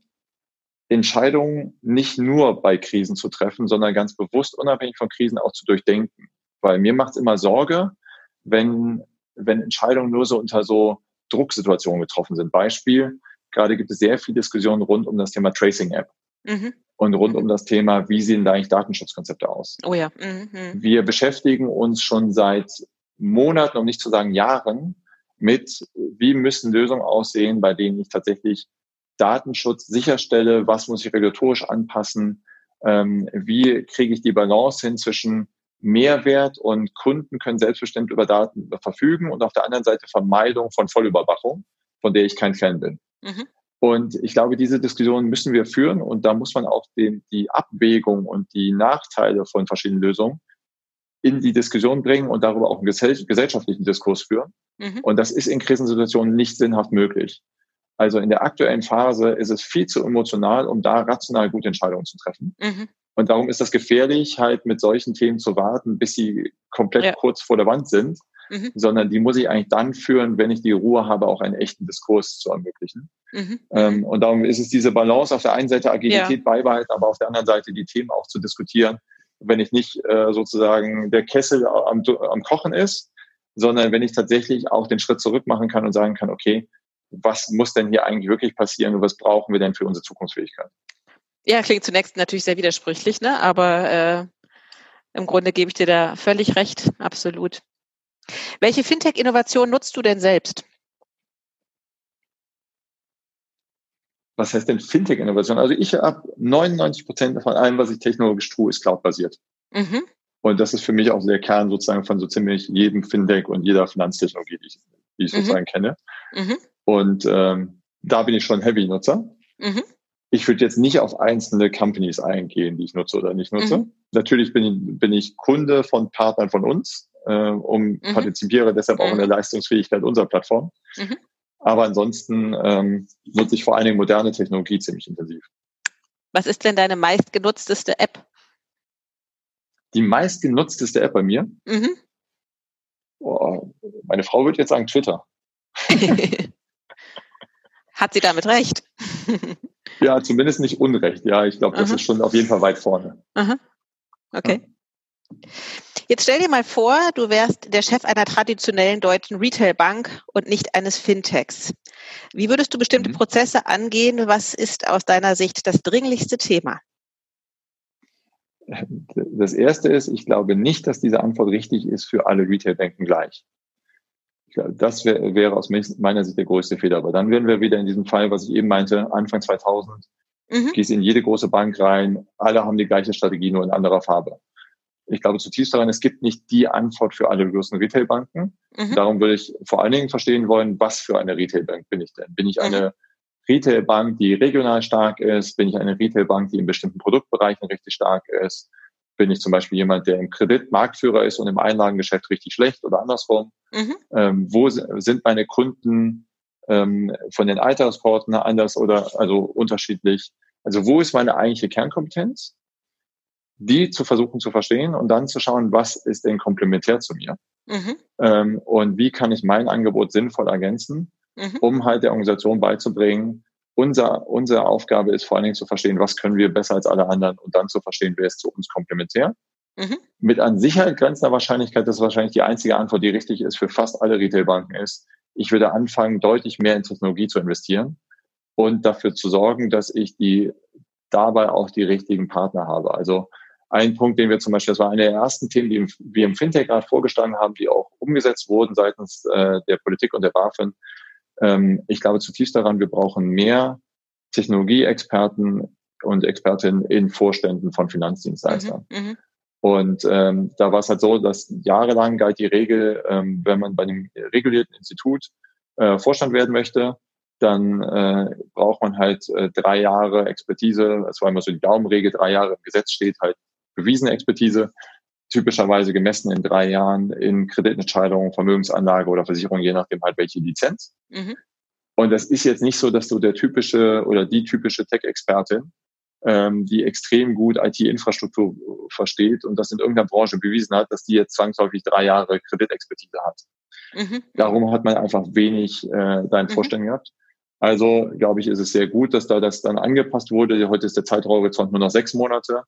Entscheidungen nicht nur bei Krisen zu treffen, sondern ganz bewusst unabhängig von Krisen auch zu durchdenken. Weil mir macht es immer Sorge, wenn, wenn Entscheidungen nur so unter so Drucksituationen getroffen sind. Beispiel, gerade gibt es sehr viel Diskussionen rund um das Thema Tracing App. Mhm. Und rund mhm. um das Thema, wie sehen da eigentlich Datenschutzkonzepte aus? Oh ja. Mhm. Wir beschäftigen uns schon seit Monaten, um nicht zu sagen Jahren, mit, wie müssen Lösungen aussehen, bei denen ich tatsächlich Datenschutz sicherstelle, was muss ich regulatorisch anpassen, ähm, wie kriege ich die Balance hin zwischen Mehrwert und Kunden können selbstbestimmt über Daten verfügen und auf der anderen Seite Vermeidung von Vollüberwachung, von der ich kein Fan bin. Mhm. Und ich glaube, diese Diskussion müssen wir führen und da muss man auch den, die Abwägung und die Nachteile von verschiedenen Lösungen in die Diskussion bringen und darüber auch einen gesellschaftlichen Diskurs führen. Mhm. Und das ist in Krisensituationen nicht sinnhaft möglich. Also in der aktuellen Phase ist es viel zu emotional, um da rational gute Entscheidungen zu treffen. Mhm. Und darum ist das gefährlich, halt mit solchen Themen zu warten, bis sie komplett ja. kurz vor der Wand sind, mhm. sondern die muss ich eigentlich dann führen, wenn ich die Ruhe habe, auch einen echten Diskurs zu ermöglichen. Mhm. Ähm, und darum ist es diese Balance, auf der einen Seite Agilität ja. beibehalten, aber auf der anderen Seite die Themen auch zu diskutieren, wenn ich nicht äh, sozusagen der Kessel am, am Kochen ist, sondern wenn ich tatsächlich auch den Schritt zurück machen kann und sagen kann, okay, was muss denn hier eigentlich wirklich passieren und was brauchen wir denn für unsere Zukunftsfähigkeit? Ja, klingt zunächst natürlich sehr widersprüchlich, ne? aber äh, im Grunde gebe ich dir da völlig recht, absolut. Welche Fintech-Innovation nutzt du denn selbst? Was heißt denn Fintech-Innovation? Also ich habe 99 Prozent von allem, was ich technologisch tue, ist cloud-basiert. Mhm. Und das ist für mich auch der Kern sozusagen von so ziemlich jedem Fintech und jeder Finanztechnologie, die ich, die ich mhm. sozusagen kenne. Mhm. Und ähm, da bin ich schon Heavy-Nutzer. Mhm. Ich würde jetzt nicht auf einzelne Companies eingehen, die ich nutze oder nicht nutze. Mhm. Natürlich bin ich, bin ich Kunde von Partnern von uns, äh, um mhm. partizipiere deshalb auch in der mhm. Leistungsfähigkeit unserer Plattform. Mhm. Aber ansonsten ähm, nutze ich vor allen Dingen moderne Technologie ziemlich intensiv. Was ist denn deine meistgenutzteste App? Die meistgenutzteste App bei mir? Mhm. Boah, meine Frau würde jetzt sagen Twitter. Hat sie damit recht? ja, zumindest nicht unrecht. Ja, ich glaube, das Aha. ist schon auf jeden Fall weit vorne. Aha. Okay. Ja. Jetzt stell dir mal vor, du wärst der Chef einer traditionellen deutschen Retailbank und nicht eines Fintechs. Wie würdest du bestimmte mhm. Prozesse angehen? Was ist aus deiner Sicht das dringlichste Thema? Das erste ist, ich glaube nicht, dass diese Antwort richtig ist für alle Retailbanken gleich. Das wär, wäre aus meiner Sicht der größte Fehler. Aber dann wären wir wieder in diesem Fall, was ich eben meinte, Anfang 2000, mhm. gehst in jede große Bank rein, alle haben die gleiche Strategie, nur in anderer Farbe. Ich glaube zutiefst daran, es gibt nicht die Antwort für alle großen Retailbanken. Mhm. Darum würde ich vor allen Dingen verstehen wollen, was für eine Retailbank bin ich denn? Bin ich eine mhm. Retailbank, die regional stark ist? Bin ich eine Retailbank, die in bestimmten Produktbereichen richtig stark ist? Bin ich zum Beispiel jemand, der im Kredit Marktführer ist und im Einlagengeschäft richtig schlecht oder andersrum? Mhm. Ähm, wo sind meine Kunden ähm, von den Altersporten anders oder also unterschiedlich? Also wo ist meine eigentliche Kernkompetenz? Die zu versuchen zu verstehen und dann zu schauen, was ist denn komplementär zu mir? Mhm. Ähm, und wie kann ich mein Angebot sinnvoll ergänzen, mhm. um halt der Organisation beizubringen, unser, unsere Aufgabe ist vor allen Dingen zu verstehen, was können wir besser als alle anderen und dann zu verstehen, wer ist zu uns komplementär. Mhm. Mit an Sicherheit grenzender Wahrscheinlichkeit, das ist wahrscheinlich die einzige Antwort, die richtig ist für fast alle Retailbanken ist, ich würde anfangen, deutlich mehr in Technologie zu investieren und dafür zu sorgen, dass ich die dabei auch die richtigen Partner habe. Also ein Punkt, den wir zum Beispiel, das war eine der ersten Themen, die wir im Fintech gerade vorgestanden haben, die auch umgesetzt wurden seitens äh, der Politik und der BaFin, ähm, ich glaube zutiefst daran, wir brauchen mehr Technologieexperten und Expertinnen in Vorständen von Finanzdienstleistern. Mhm, mhm, und ähm, da war es halt so, dass jahrelang galt die Regel, ähm, wenn man bei einem regulierten Institut äh, Vorstand werden möchte, dann äh, braucht man halt äh, drei Jahre Expertise. Das war immer so die Daumenregel, drei Jahre im Gesetz steht halt bewiesene Expertise typischerweise gemessen in drei Jahren in Kreditentscheidungen, Vermögensanlage oder Versicherung, je nachdem halt welche Lizenz. Mhm. Und das ist jetzt nicht so, dass du der typische oder die typische Tech-Expertin, ähm, die extrem gut IT-Infrastruktur versteht und das in irgendeiner Branche bewiesen hat, dass die jetzt zwangsläufig drei Jahre Kreditexpertise hat. Mhm. Darum hat man einfach wenig äh, da in mhm. Vorstellung gehabt. Also glaube ich, ist es sehr gut, dass da das dann angepasst wurde. Heute ist der Zeithorizont nur noch sechs Monate.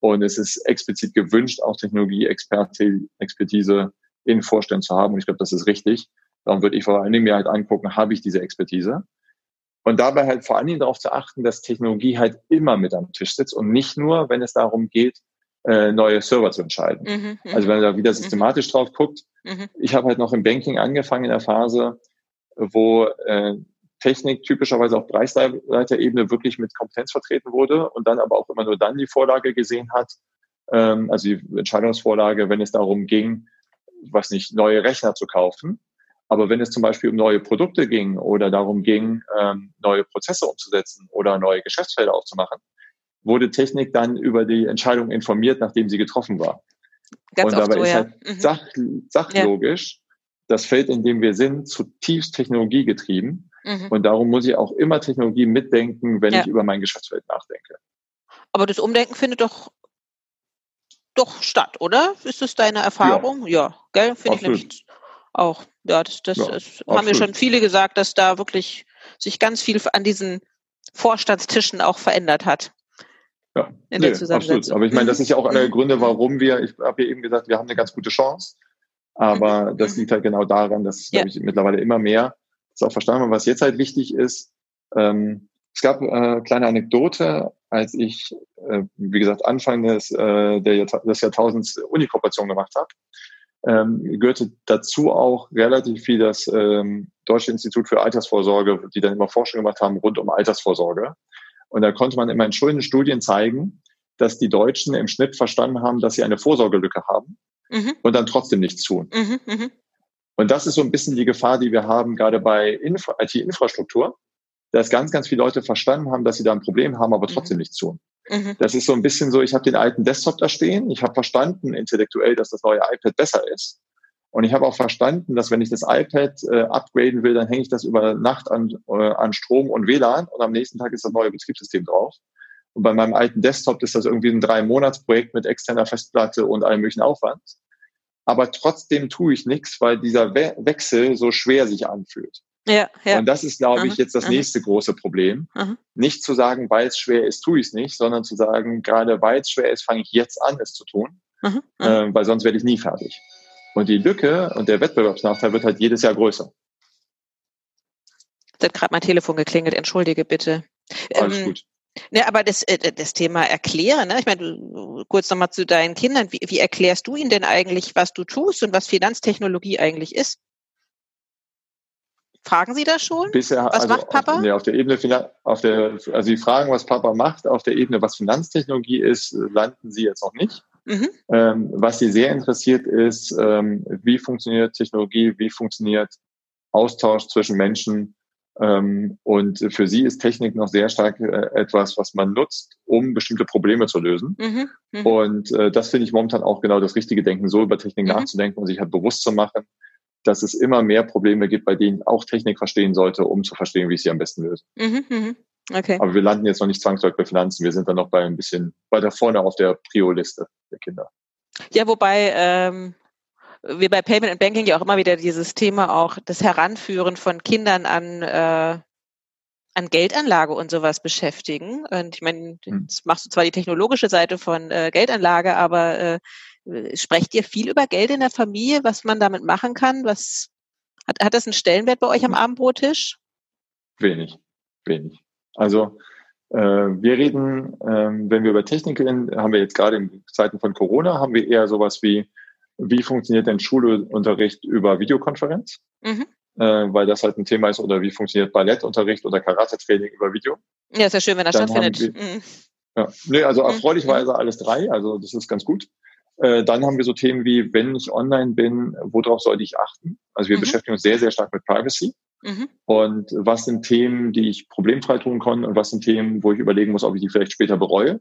Und es ist explizit gewünscht, auch Technologie-Expertise in Vorständen zu haben. Und ich glaube, das ist richtig. Darum würde ich vor allen Dingen mir halt angucken, habe ich diese Expertise? Und dabei halt vor allen Dingen darauf zu achten, dass Technologie halt immer mit am Tisch sitzt und nicht nur, wenn es darum geht, äh, neue Server zu entscheiden. Mhm, mhm. also wenn man da wieder mhm. systematisch drauf guckt, mhm. ich habe halt noch im Banking angefangen in der Phase, wo äh, Technik typischerweise auf Preisleiterebene wirklich mit Kompetenz vertreten wurde und dann aber auch immer nur dann die Vorlage gesehen hat, ähm, also die Entscheidungsvorlage, wenn es darum ging, was nicht, neue Rechner zu kaufen. Aber wenn es zum Beispiel um neue Produkte ging oder darum ging, ähm, neue Prozesse umzusetzen oder neue Geschäftsfelder aufzumachen, wurde Technik dann über die Entscheidung informiert, nachdem sie getroffen war. Ganz und dabei so, ist halt ja. mhm. sach, sachlogisch ja. das Feld, in dem wir sind, zutiefst technologiegetrieben. Mhm. Und darum muss ich auch immer Technologie mitdenken, wenn ja. ich über mein Geschäftsfeld nachdenke. Aber das Umdenken findet doch doch statt, oder? Ist das deine Erfahrung? Ja, ja gell? Finde ich nämlich auch. Ja, das, das, ja, das haben mir schon viele gesagt, dass da wirklich sich ganz viel an diesen Vorstandstischen auch verändert hat. Ja, in nee, absolut. Aber ich meine, das ist ja auch einer der mhm. Gründe, warum wir, ich habe ja eben gesagt, wir haben eine ganz gute Chance. Aber mhm. das liegt halt genau daran, dass, ja. glaube ich, mittlerweile immer mehr das auch verstanden haben. Was jetzt halt wichtig ist, ähm, es gab äh, kleine Anekdote, als ich, äh, wie gesagt, Anfang des, äh, der Jahrta des Jahrtausends Unikooperation gemacht habe, ähm, gehörte dazu auch relativ viel das ähm, Deutsche Institut für Altersvorsorge, die dann immer Forschung gemacht haben rund um Altersvorsorge. Und da konnte man immer in schönen Studien zeigen, dass die Deutschen im Schnitt verstanden haben, dass sie eine Vorsorgelücke haben mhm. und dann trotzdem nichts tun. Mhm, mh. Und das ist so ein bisschen die Gefahr, die wir haben, gerade bei IT-Infrastruktur, dass ganz, ganz viele Leute verstanden haben, dass sie da ein Problem haben, aber trotzdem mhm. nichts tun. Mhm. Das ist so ein bisschen so, ich habe den alten Desktop da stehen, ich habe verstanden intellektuell, dass das neue iPad besser ist. Und ich habe auch verstanden, dass wenn ich das iPad äh, upgraden will, dann hänge ich das über Nacht an, äh, an Strom und WLAN und am nächsten Tag ist das neue Betriebssystem drauf. Und bei meinem alten Desktop ist das irgendwie ein Drei-Monats-Projekt mit externer Festplatte und allem möglichen Aufwand. Aber trotzdem tue ich nichts, weil dieser We Wechsel so schwer sich anfühlt. Ja, ja. Und das ist, glaube ich, jetzt das aha. nächste große Problem. Aha. Nicht zu sagen, weil es schwer ist, tue ich es nicht, sondern zu sagen, gerade weil es schwer ist, fange ich jetzt an, es zu tun, aha. äh, weil sonst werde ich nie fertig. Und die Lücke und der Wettbewerbsnachteil wird halt jedes Jahr größer. Da hat gerade mein Telefon geklingelt, entschuldige bitte. Alles ähm, gut. Ne, aber das, äh, das Thema Erklären, ne? ich meine, kurz nochmal zu deinen Kindern, wie, wie erklärst du ihnen denn eigentlich, was du tust und was Finanztechnologie eigentlich ist? Fragen Sie das schon? Bisher, was also macht Papa? Auf, nee, auf der Ebene, auf der, also Sie fragen, was Papa macht. Auf der Ebene, was Finanztechnologie ist, landen Sie jetzt noch nicht. Mhm. Ähm, was Sie sehr interessiert ist, ähm, wie funktioniert Technologie, wie funktioniert Austausch zwischen Menschen. Ähm, und für Sie ist Technik noch sehr stark äh, etwas, was man nutzt, um bestimmte Probleme zu lösen. Mhm. Mhm. Und äh, das finde ich momentan auch genau das richtige Denken, so über Technik mhm. nachzudenken und sich halt bewusst zu machen, dass es immer mehr Probleme gibt, bei denen auch Technik verstehen sollte, um zu verstehen, wie ich sie am besten löse. Mhm, mhm. Okay. Aber wir landen jetzt noch nicht zwangsläufig bei Finanzen. Wir sind dann noch bei ein bisschen weiter vorne auf der Prio-Liste der Kinder. Ja, wobei ähm, wir bei Payment and Banking ja auch immer wieder dieses Thema auch das Heranführen von Kindern an äh, an Geldanlage und sowas beschäftigen. Und ich meine, hm. jetzt machst du zwar die technologische Seite von äh, Geldanlage, aber äh, Sprecht ihr viel über Geld in der Familie, was man damit machen kann? Was hat, hat das einen Stellenwert bei euch am Abendbrottisch? Wenig, wenig. Also äh, wir reden, äh, wenn wir über Technik reden, haben wir jetzt gerade in Zeiten von Corona, haben wir eher sowas wie, wie funktioniert denn Schulunterricht über Videokonferenz? Mhm. Äh, weil das halt ein Thema ist, oder wie funktioniert Ballettunterricht oder Karate-Training über Video? Ja, ist ja schön, wenn das Dann stattfindet. Wir, mhm. ja, nee, also mhm. erfreulicherweise alles drei, also das ist ganz gut. Äh, dann haben wir so Themen wie, wenn ich online bin, worauf sollte ich achten? Also wir mhm. beschäftigen uns sehr, sehr stark mit Privacy. Mhm. Und was sind Themen, die ich problemfrei tun kann und was sind Themen, wo ich überlegen muss, ob ich die vielleicht später bereue?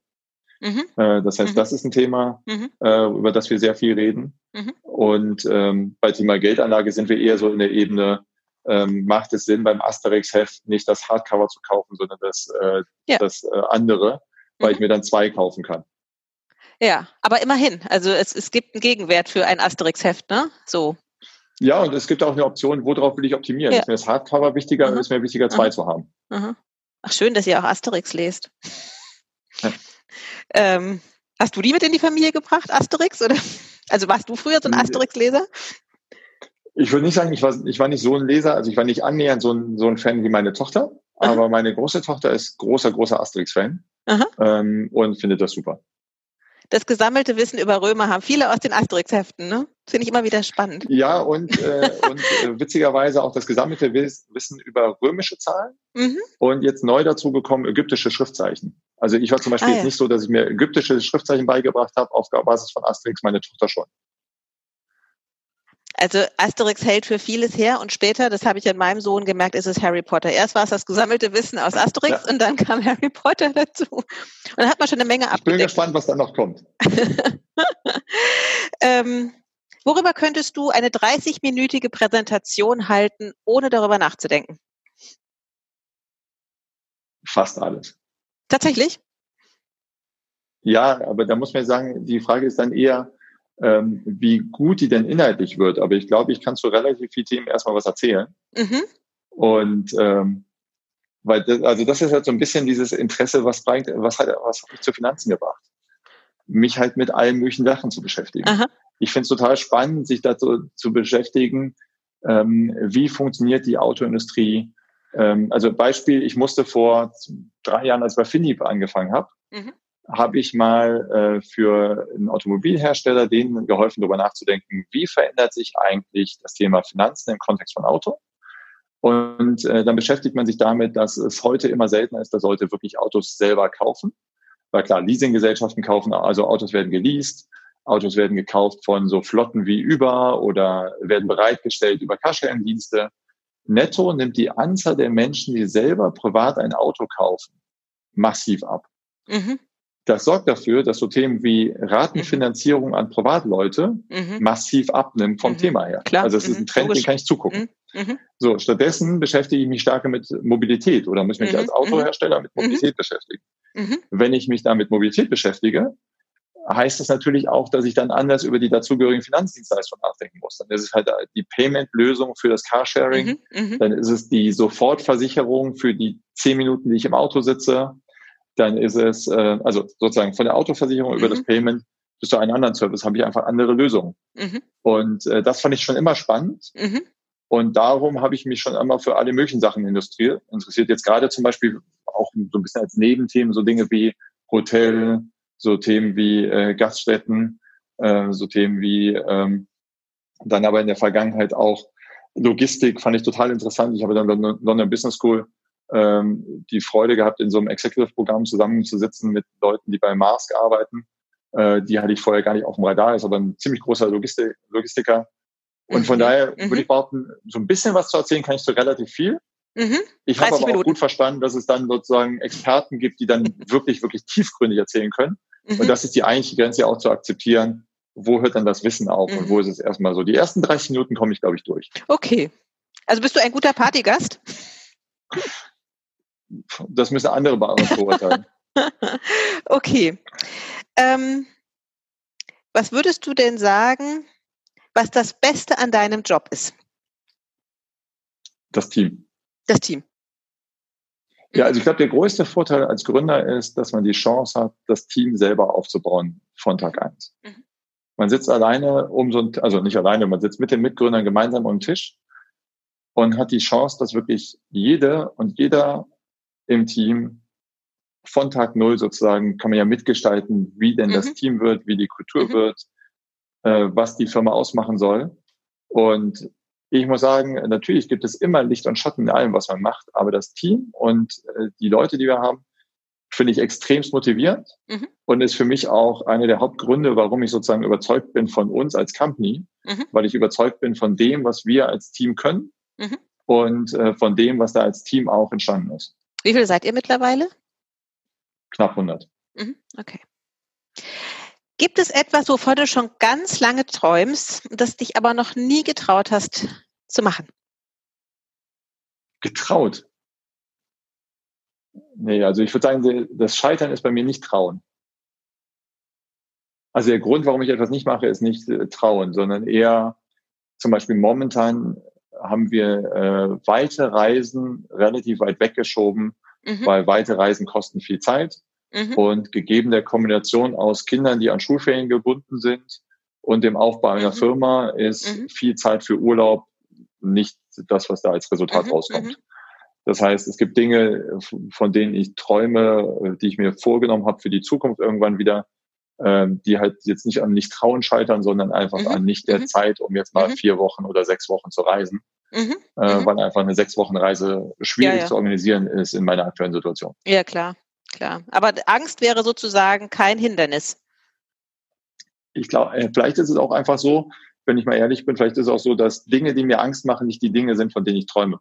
Mhm. Äh, das heißt, mhm. das ist ein Thema, mhm. äh, über das wir sehr viel reden. Mhm. Und ähm, bei Thema Geldanlage sind wir eher so in der Ebene, ähm, macht es Sinn, beim Asterix-Heft nicht das Hardcover zu kaufen, sondern das, äh, ja. das äh, andere, weil ich mir dann zwei kaufen kann. Ja, aber immerhin. Also es, es gibt einen Gegenwert für ein Asterix-Heft, ne? So. Ja, und es gibt auch eine Option, worauf will ich optimieren? Ja. Ist mir das Hardcover wichtiger oder ist mir wichtiger, zwei Aha. zu haben? Ach, schön, dass ihr auch Asterix lest. Ähm, hast du die mit in die Familie gebracht, Asterix? Oder? Also warst du früher so ein Asterix-Leser? Ich würde nicht sagen, ich war, ich war nicht so ein Leser, also ich war nicht annähernd so ein, so ein Fan wie meine Tochter, Aha. aber meine große Tochter ist großer, großer Asterix-Fan ähm, und findet das super. Das gesammelte Wissen über Römer haben viele aus den Asterix-Heften, ne? Finde ich immer wieder spannend. Ja, und, äh, und äh, witzigerweise auch das gesammelte Wissen über römische Zahlen mhm. und jetzt neu dazu gekommen ägyptische Schriftzeichen. Also ich war zum Beispiel ah, ja. jetzt nicht so, dass ich mir ägyptische Schriftzeichen beigebracht habe, auf Basis von Asterix, meine Tochter schon. Also Asterix hält für vieles her und später, das habe ich an meinem Sohn gemerkt, ist es Harry Potter. Erst war es das gesammelte Wissen aus Asterix ja. und dann kam Harry Potter dazu. Und dann hat man schon eine Menge abgedeckt. Ich bin gespannt, was da noch kommt. ähm, worüber könntest du eine 30-minütige Präsentation halten, ohne darüber nachzudenken? Fast alles. Tatsächlich? Ja, aber da muss man sagen, die Frage ist dann eher, ähm, wie gut die denn inhaltlich wird. Aber ich glaube, ich kann zu relativ vielen Themen erstmal was erzählen. Mhm. Und ähm, weil das, also das ist halt so ein bisschen dieses Interesse, was bringt, was hat, was hat mich zu Finanzen gebracht? Mich halt mit allen möglichen Sachen zu beschäftigen. Aha. Ich finde es total spannend, sich dazu zu beschäftigen, ähm, wie funktioniert die Autoindustrie. Ähm, also Beispiel, ich musste vor drei Jahren, als ich bei Finip angefangen habe, mhm habe ich mal äh, für einen Automobilhersteller denen geholfen, darüber nachzudenken, wie verändert sich eigentlich das Thema Finanzen im Kontext von Auto. Und äh, dann beschäftigt man sich damit, dass es heute immer seltener ist, dass Leute wirklich Autos selber kaufen. Weil klar, Leasinggesellschaften kaufen, also Autos werden geleast, Autos werden gekauft von so Flotten wie Uber oder werden bereitgestellt über Carsharing-Dienste. Netto nimmt die Anzahl der Menschen, die selber privat ein Auto kaufen, massiv ab. Mhm. Das sorgt dafür, dass so Themen wie Ratenfinanzierung an Privatleute mhm. massiv abnimmt vom mhm. Thema her. Klar. Also es ist ein mhm. Trend, Logisch. den kann ich zugucken. Mhm. mhm. So, stattdessen beschäftige ich mich stärker mit Mobilität oder muss mich mhm. als Autohersteller mit Mobilität beschäftigen. Wenn ich mich da mit Mobilität beschäftige, heißt das natürlich auch, dass ich dann anders über die dazugehörigen Finanzdienstleistungen nachdenken muss. Dann ist es halt die Payment-Lösung für das Carsharing, dann ist es die Sofortversicherung für die zehn Minuten, die ich im Auto sitze, dann ist es, äh, also sozusagen von der Autoversicherung mhm. über das mhm. Payment bis zu einem anderen Service habe ich einfach andere Lösungen. Mhm. Und äh, das fand ich schon immer spannend. Mhm. Und darum habe ich mich schon immer für alle möglichen Sachen interessiert. Interessiert jetzt gerade zum Beispiel auch so ein bisschen als Nebenthemen so Dinge wie Hotel, so Themen wie äh, Gaststätten, äh, so Themen wie ähm, dann aber in der Vergangenheit auch Logistik fand ich total interessant. Ich habe dann London Business School ähm, die Freude gehabt, in so einem Executive-Programm zusammenzusitzen mit Leuten, die bei Mask arbeiten. Äh, die hatte ich vorher gar nicht auf dem Radar, ist aber ein ziemlich großer Logistik Logistiker. Und von mhm. daher mhm. würde ich behaupten, so ein bisschen was zu erzählen kann ich so relativ viel. Mhm. Ich habe aber Minuten. auch gut verstanden, dass es dann sozusagen Experten gibt, die dann wirklich, wirklich tiefgründig erzählen können. Mhm. Und das ist die eigentliche Grenze auch zu akzeptieren. Wo hört dann das Wissen auf und wo mhm. ist es erstmal so? Die ersten 30 Minuten komme ich, glaube ich, durch. Okay. Also bist du ein guter Partygast? das müssen andere beurteilen. okay. Ähm, was würdest du denn sagen, was das Beste an deinem Job ist? Das Team. Das Team. Ja, also ich glaube, der größte Vorteil als Gründer ist, dass man die Chance hat, das Team selber aufzubauen von Tag eins. Mhm. Man sitzt alleine um so ein, also nicht alleine, man sitzt mit den Mitgründern gemeinsam um den Tisch und hat die Chance, dass wirklich jede und jeder im Team von Tag Null sozusagen kann man ja mitgestalten, wie denn mhm. das Team wird, wie die Kultur mhm. wird, äh, was die Firma ausmachen soll. Und ich muss sagen, natürlich gibt es immer Licht und Schatten in allem, was man macht, aber das Team und äh, die Leute, die wir haben, finde ich extremst motivierend mhm. und ist für mich auch einer der Hauptgründe, warum ich sozusagen überzeugt bin von uns als Company, mhm. weil ich überzeugt bin von dem, was wir als Team können mhm. und äh, von dem, was da als Team auch entstanden ist. Wie viele seid ihr mittlerweile? Knapp 100. Mhm, okay. Gibt es etwas, wovon du schon ganz lange träumst, das dich aber noch nie getraut hast zu machen? Getraut? Nee, also ich würde sagen, das Scheitern ist bei mir nicht trauen. Also der Grund, warum ich etwas nicht mache, ist nicht äh, trauen, sondern eher zum Beispiel momentan haben wir äh, weite Reisen relativ weit weggeschoben, mhm. weil weite Reisen kosten viel Zeit. Mhm. Und gegeben der Kombination aus Kindern, die an Schulferien gebunden sind und dem Aufbau einer mhm. Firma ist mhm. viel Zeit für Urlaub nicht das, was da als Resultat mhm. rauskommt. Mhm. Das heißt, es gibt Dinge, von denen ich träume, die ich mir vorgenommen habe für die Zukunft irgendwann wieder, ähm, die halt jetzt nicht an nicht trauen scheitern, sondern einfach mhm. an nicht der mhm. Zeit, um jetzt mal mhm. vier Wochen oder sechs Wochen zu reisen. Mhm. Äh, mhm. weil einfach eine sechs Wochen Reise schwierig ja, ja. zu organisieren ist in meiner aktuellen Situation. Ja, klar, klar. Aber Angst wäre sozusagen kein Hindernis. Ich glaube, äh, vielleicht ist es auch einfach so, wenn ich mal ehrlich bin, vielleicht ist es auch so, dass Dinge, die mir Angst machen, nicht die Dinge sind, von denen ich träume.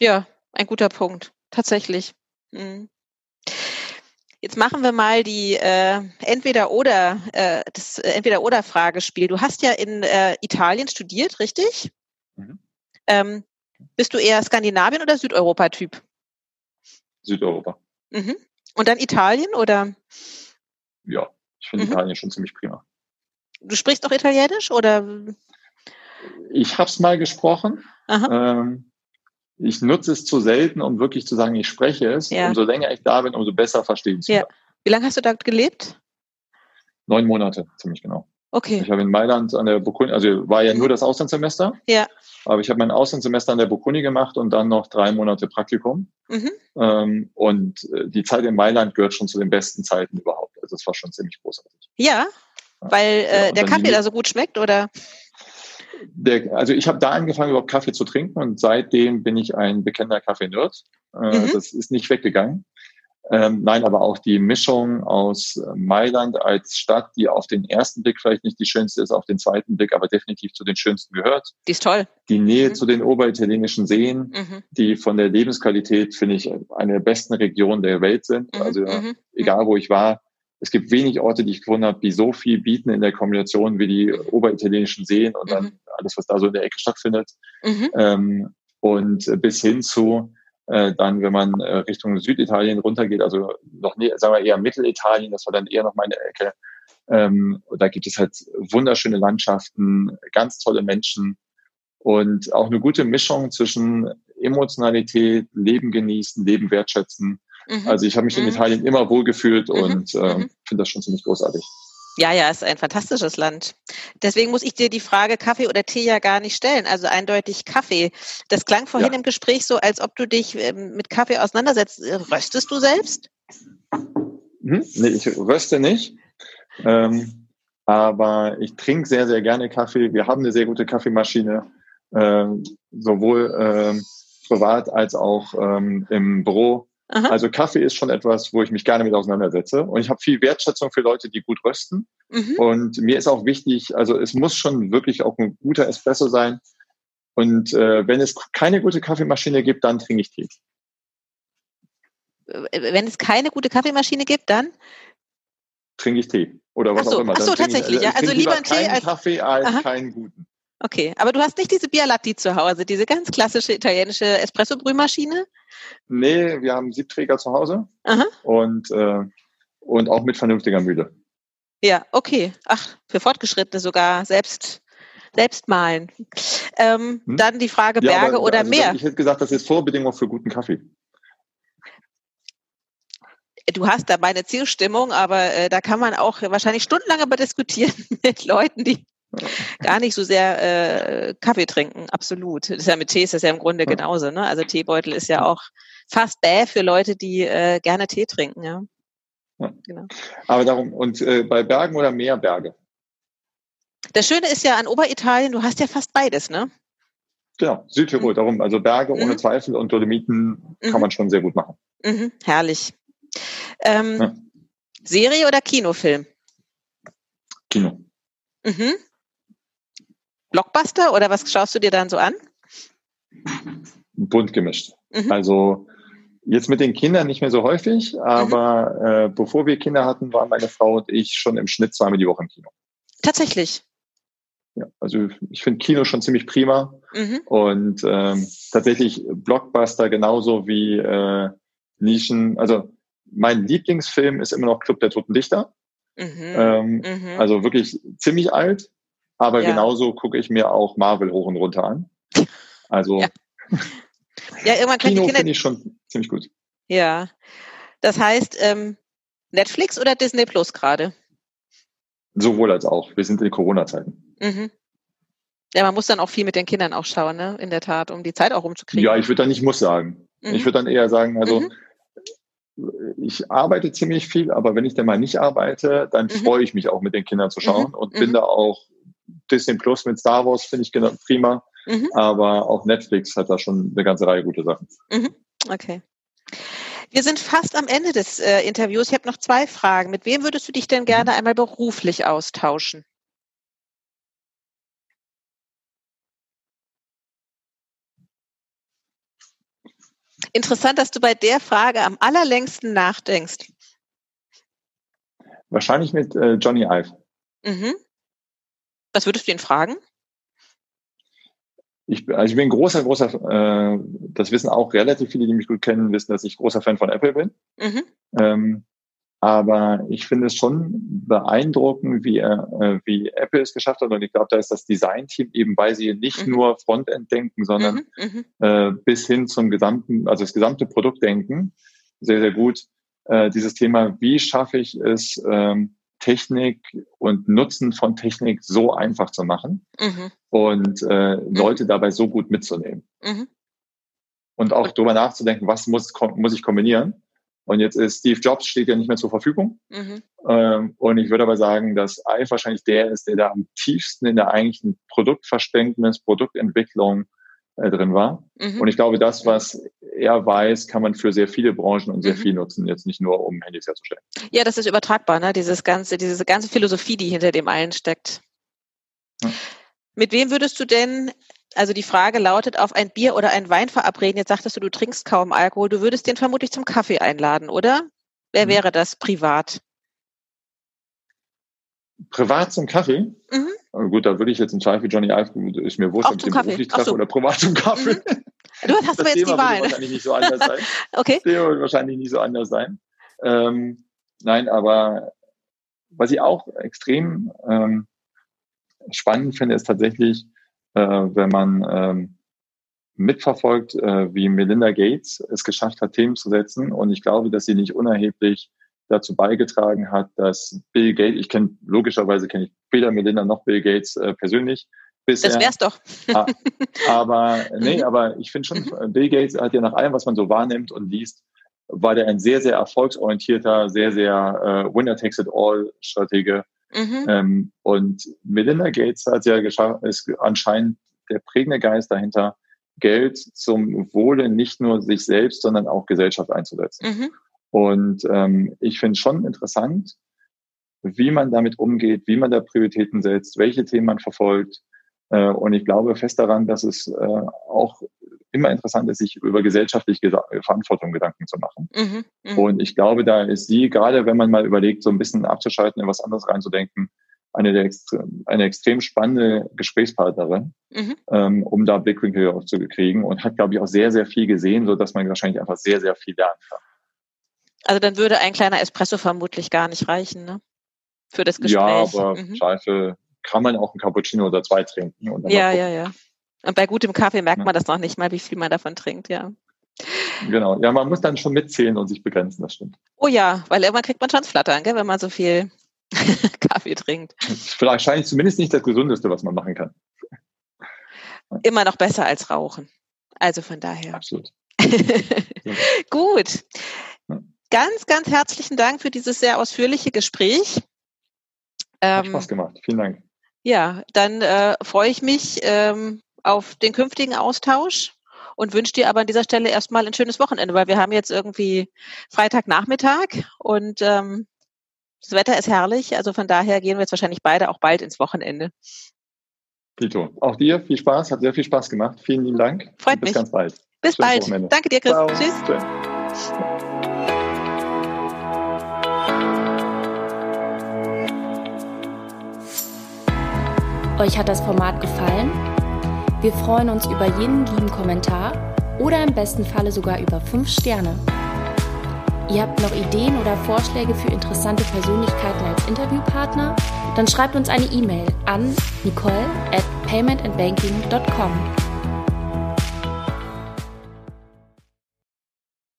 Ja, ein guter Punkt. Tatsächlich. Mhm. Jetzt machen wir mal die äh, entweder oder äh, das äh, entweder oder Fragespiel. Du hast ja in äh, Italien studiert, richtig? Mhm. Ähm, bist du eher Skandinavien oder Südeuropa-Typ? Südeuropa. Mhm. Und dann Italien oder? Ja, ich finde mhm. Italien schon ziemlich prima. Du sprichst auch Italienisch oder? Ich habe es mal gesprochen. Ähm, ich nutze es zu selten, um wirklich zu sagen, ich spreche es. Ja. Umso länger ich da bin, umso besser verstehen zu ja. Wie lange hast du dort gelebt? Neun Monate, ziemlich genau. Okay. Ich habe in Mailand an der Bocconi, also war ja nur das Auslandssemester. Ja. Aber ich habe mein Auslandssemester an der Bocconi gemacht und dann noch drei Monate Praktikum. Mhm. Ähm, und äh, die Zeit in Mailand gehört schon zu den besten Zeiten überhaupt. Also es war schon ziemlich großartig. Ja, weil äh, ja, der Kaffee da so gut schmeckt, oder? Der, also ich habe da angefangen, überhaupt Kaffee zu trinken und seitdem bin ich ein bekennender Kaffee-Nerd. Äh, mhm. Das ist nicht weggegangen. Ähm, nein, aber auch die Mischung aus Mailand als Stadt, die auf den ersten Blick vielleicht nicht die schönste ist, auf den zweiten Blick aber definitiv zu den schönsten gehört. Die ist toll. Die Nähe mhm. zu den oberitalienischen Seen, mhm. die von der Lebensqualität, finde ich, eine der besten Regionen der Welt sind. Mhm. Also mhm. egal, wo ich war, es gibt wenig Orte, die ich gefunden habe, die so viel bieten in der Kombination wie die oberitalienischen Seen und dann mhm. alles, was da so in der Ecke stattfindet. Mhm. Ähm, und bis hin zu äh, dann, wenn man äh, Richtung Süditalien runtergeht, also noch nie, sagen wir eher Mittelitalien, das war dann eher noch meine Ecke. Ähm, da gibt es halt wunderschöne Landschaften, ganz tolle Menschen und auch eine gute Mischung zwischen Emotionalität, Leben genießen, Leben wertschätzen Mhm. Also ich habe mich in mhm. Italien immer wohlgefühlt mhm. und äh, mhm. finde das schon ziemlich großartig. Ja, ja, ist ein fantastisches Land. Deswegen muss ich dir die Frage Kaffee oder Tee ja gar nicht stellen. Also eindeutig Kaffee. Das klang vorhin ja. im Gespräch so, als ob du dich ähm, mit Kaffee auseinandersetzt. Röstest du selbst? Hm? Nee, ich röste nicht. Ähm, aber ich trinke sehr, sehr gerne Kaffee. Wir haben eine sehr gute Kaffeemaschine, ähm, sowohl ähm, privat als auch ähm, im Büro. Aha. Also Kaffee ist schon etwas, wo ich mich gerne mit auseinandersetze. Und ich habe viel Wertschätzung für Leute, die gut rösten. Mhm. Und mir ist auch wichtig, also es muss schon wirklich auch ein guter Espresso sein. Und äh, wenn es keine gute Kaffeemaschine gibt, dann trinke ich Tee. Wenn es keine gute Kaffeemaschine gibt, dann? Trinke ich Tee. Oder was so, auch immer. Ach so, tatsächlich. Ich, also, ja. also lieber einen Tee als Kaffee als Aha. keinen guten. Okay, aber du hast nicht diese Bialatti zu Hause, diese ganz klassische italienische Espresso-Brühmaschine? Nee, wir haben Siebträger zu Hause Aha. und, äh, und auch mit vernünftiger Mühle. Ja, okay. Ach, für Fortgeschrittene sogar selbst selbst malen. Ähm, hm? Dann die Frage Berge ja, aber, oder also, Meer. Ich hätte gesagt, das ist Vorbedingung für guten Kaffee. Du hast da meine Zielstimmung, aber äh, da kann man auch wahrscheinlich stundenlang über diskutieren mit Leuten, die gar nicht so sehr äh, Kaffee trinken, absolut. Das ist ja mit Tee ist das ja im Grunde genauso. Ne? Also Teebeutel ist ja auch fast bäh für Leute, die äh, gerne Tee trinken. Ja. ja. Genau. Aber darum, und äh, bei Bergen oder Meerberge? Das Schöne ist ja an Oberitalien, du hast ja fast beides, ne? Genau, Südtirol, mhm. darum. Also Berge mhm. ohne Zweifel und Dolomiten kann mhm. man schon sehr gut machen. Mhm. Herrlich. Ähm, ja. Serie oder Kinofilm? Kino. Mhm. Blockbuster oder was schaust du dir dann so an? Bunt gemischt. Mhm. Also jetzt mit den Kindern nicht mehr so häufig, aber mhm. äh, bevor wir Kinder hatten, waren meine Frau und ich schon im Schnitt zweimal die Woche im Kino. Tatsächlich. Ja, also ich finde Kino schon ziemlich prima mhm. und ähm, tatsächlich Blockbuster genauso wie äh, Nischen. Also mein Lieblingsfilm ist immer noch Club der Toten Dichter. Mhm. Ähm, mhm. Also wirklich ziemlich alt, aber ja. genauso gucke ich mir auch Marvel hoch und runter an. Also ja, ja irgendwann Kino finde ich schon ziemlich gut. Ja, das heißt ähm, Netflix oder Disney Plus gerade? Sowohl als auch. Wir sind in Corona-Zeiten. Mhm. Ja, man muss dann auch viel mit den Kindern auch schauen, ne? In der Tat, um die Zeit auch rumzukriegen. Ja, ich würde dann nicht muss sagen. Mhm. Ich würde dann eher sagen, also mhm. ich arbeite ziemlich viel, aber wenn ich dann mal nicht arbeite, dann mhm. freue ich mich auch mit den Kindern zu schauen mhm. und bin mhm. da auch Disney Plus mit Star Wars, finde ich genau prima. Mhm. Aber auch Netflix hat da schon eine ganze Reihe gute Sachen. Mhm. Okay. Wir sind fast am Ende des äh, Interviews. Ich habe noch zwei Fragen. Mit wem würdest du dich denn gerne mhm. einmal beruflich austauschen? Interessant, dass du bei der Frage am allerlängsten nachdenkst. Wahrscheinlich mit äh, Johnny Ive. Mhm. Was würdest du ihn fragen? Ich, also ich bin großer, großer, äh, das wissen auch relativ viele, die mich gut kennen, wissen, dass ich großer Fan von Apple bin. Mhm. Ähm, aber ich finde es schon beeindruckend, wie, äh, wie Apple es geschafft hat. Und ich glaube, da ist das Design-Team eben, weil sie nicht mhm. nur Frontend denken, sondern mhm. mhm. äh, bis hin zum gesamten, also das gesamte Produkt denken, sehr, sehr gut. Äh, dieses Thema, wie schaffe ich es, ähm, Technik und Nutzen von Technik so einfach zu machen mhm. und äh, mhm. Leute dabei so gut mitzunehmen. Mhm. Und auch darüber nachzudenken, was muss, muss ich kombinieren. Und jetzt ist Steve Jobs steht ja nicht mehr zur Verfügung. Mhm. Ähm, und ich würde aber sagen, dass Ive wahrscheinlich der ist, der da am tiefsten in der eigentlichen Produktverständnis, Produktentwicklung äh, drin war. Mhm. Und ich glaube, das, was er weiß, kann man für sehr viele Branchen und sehr mhm. viel nutzen, jetzt nicht nur um Handys herzustellen. Ja, das ist übertragbar, ne? Dieses ganze, diese ganze Philosophie, die hinter dem allen steckt. Ja. Mit wem würdest du denn, also die Frage lautet, auf ein Bier oder ein Wein verabreden? Jetzt sagtest du, du trinkst kaum Alkohol. Du würdest den vermutlich zum Kaffee einladen, oder? Wer mhm. wäre das privat? Privat zum Kaffee? Mhm. Gut, da würde ich jetzt im Zweifel Johnny Ive, ist mir wurscht, ob ich den beruflich treffe so. oder privat zum Kaffee. Mhm. Du hast aber jetzt Thema die Wahl. Wird wahrscheinlich nicht so anders sein. okay. Das Thema wird wahrscheinlich nicht so anders sein. Ähm, nein, aber was ich auch extrem ähm, spannend finde, ist tatsächlich, äh, wenn man ähm, mitverfolgt, äh, wie Melinda Gates es geschafft hat, Themen zu setzen. Und ich glaube, dass sie nicht unerheblich dazu beigetragen hat, dass Bill Gates, ich kenne logischerweise kenne ich weder Melinda noch Bill Gates äh, persönlich. Bisher. Das wär's doch. Ah, aber nee, aber ich finde schon. Bill Gates hat ja nach allem, was man so wahrnimmt und liest, war der ein sehr, sehr erfolgsorientierter, sehr, sehr äh, Winner takes it all Stratege. Mhm. Ähm, und Melinda Gates hat ja geschafft, ist anscheinend der prägende Geist dahinter, Geld zum Wohle nicht nur sich selbst, sondern auch Gesellschaft einzusetzen. Mhm. Und ähm, ich finde schon interessant, wie man damit umgeht, wie man da Prioritäten setzt, welche Themen man verfolgt. Äh, und ich glaube fest daran, dass es äh, auch immer interessant ist, sich über gesellschaftliche Verantwortung Gedanken zu machen. Mhm, mh. Und ich glaube, da ist sie, gerade wenn man mal überlegt, so ein bisschen abzuschalten, in was anderes reinzudenken, eine, der eine extrem spannende Gesprächspartnerin, mhm. ähm, um da Blickwinkel aufzukriegen und hat, glaube ich, auch sehr, sehr viel gesehen, so dass man wahrscheinlich einfach sehr, sehr viel lernen kann. Also dann würde ein kleiner Espresso vermutlich gar nicht reichen, ne? Für das Gespräch. Ja, aber mhm. Zweifel kann man auch ein Cappuccino oder zwei trinken. ja, ja, ja. Und bei gutem Kaffee merkt ja. man das noch nicht mal, wie viel man davon trinkt, ja. Genau, ja, man muss dann schon mitzählen und sich begrenzen, das stimmt. Oh ja, weil irgendwann kriegt man schon Flattern, gell, wenn man so viel Kaffee trinkt. Wahrscheinlich zumindest nicht das Gesundeste, was man machen kann. Immer noch besser als rauchen. Also von daher. Absolut. Gut ganz, ganz herzlichen Dank für dieses sehr ausführliche Gespräch. Hat ähm, Spaß gemacht. Vielen Dank. Ja, dann äh, freue ich mich ähm, auf den künftigen Austausch und wünsche dir aber an dieser Stelle erstmal ein schönes Wochenende, weil wir haben jetzt irgendwie Freitagnachmittag und ähm, das Wetter ist herrlich. Also von daher gehen wir jetzt wahrscheinlich beide auch bald ins Wochenende. Pito, auch dir viel Spaß, hat sehr viel Spaß gemacht. Vielen lieben Dank. Freut bis mich. Bis ganz bald. Bis Schönes bald. Wochenende. Danke dir, Chris. Ciao. Tschüss. Schön. Euch hat das Format gefallen? Wir freuen uns über jeden lieben Kommentar oder im besten Falle sogar über 5 Sterne. Ihr habt noch Ideen oder Vorschläge für interessante Persönlichkeiten als Interviewpartner? Dann schreibt uns eine E-Mail an nicole at paymentandbanking.com.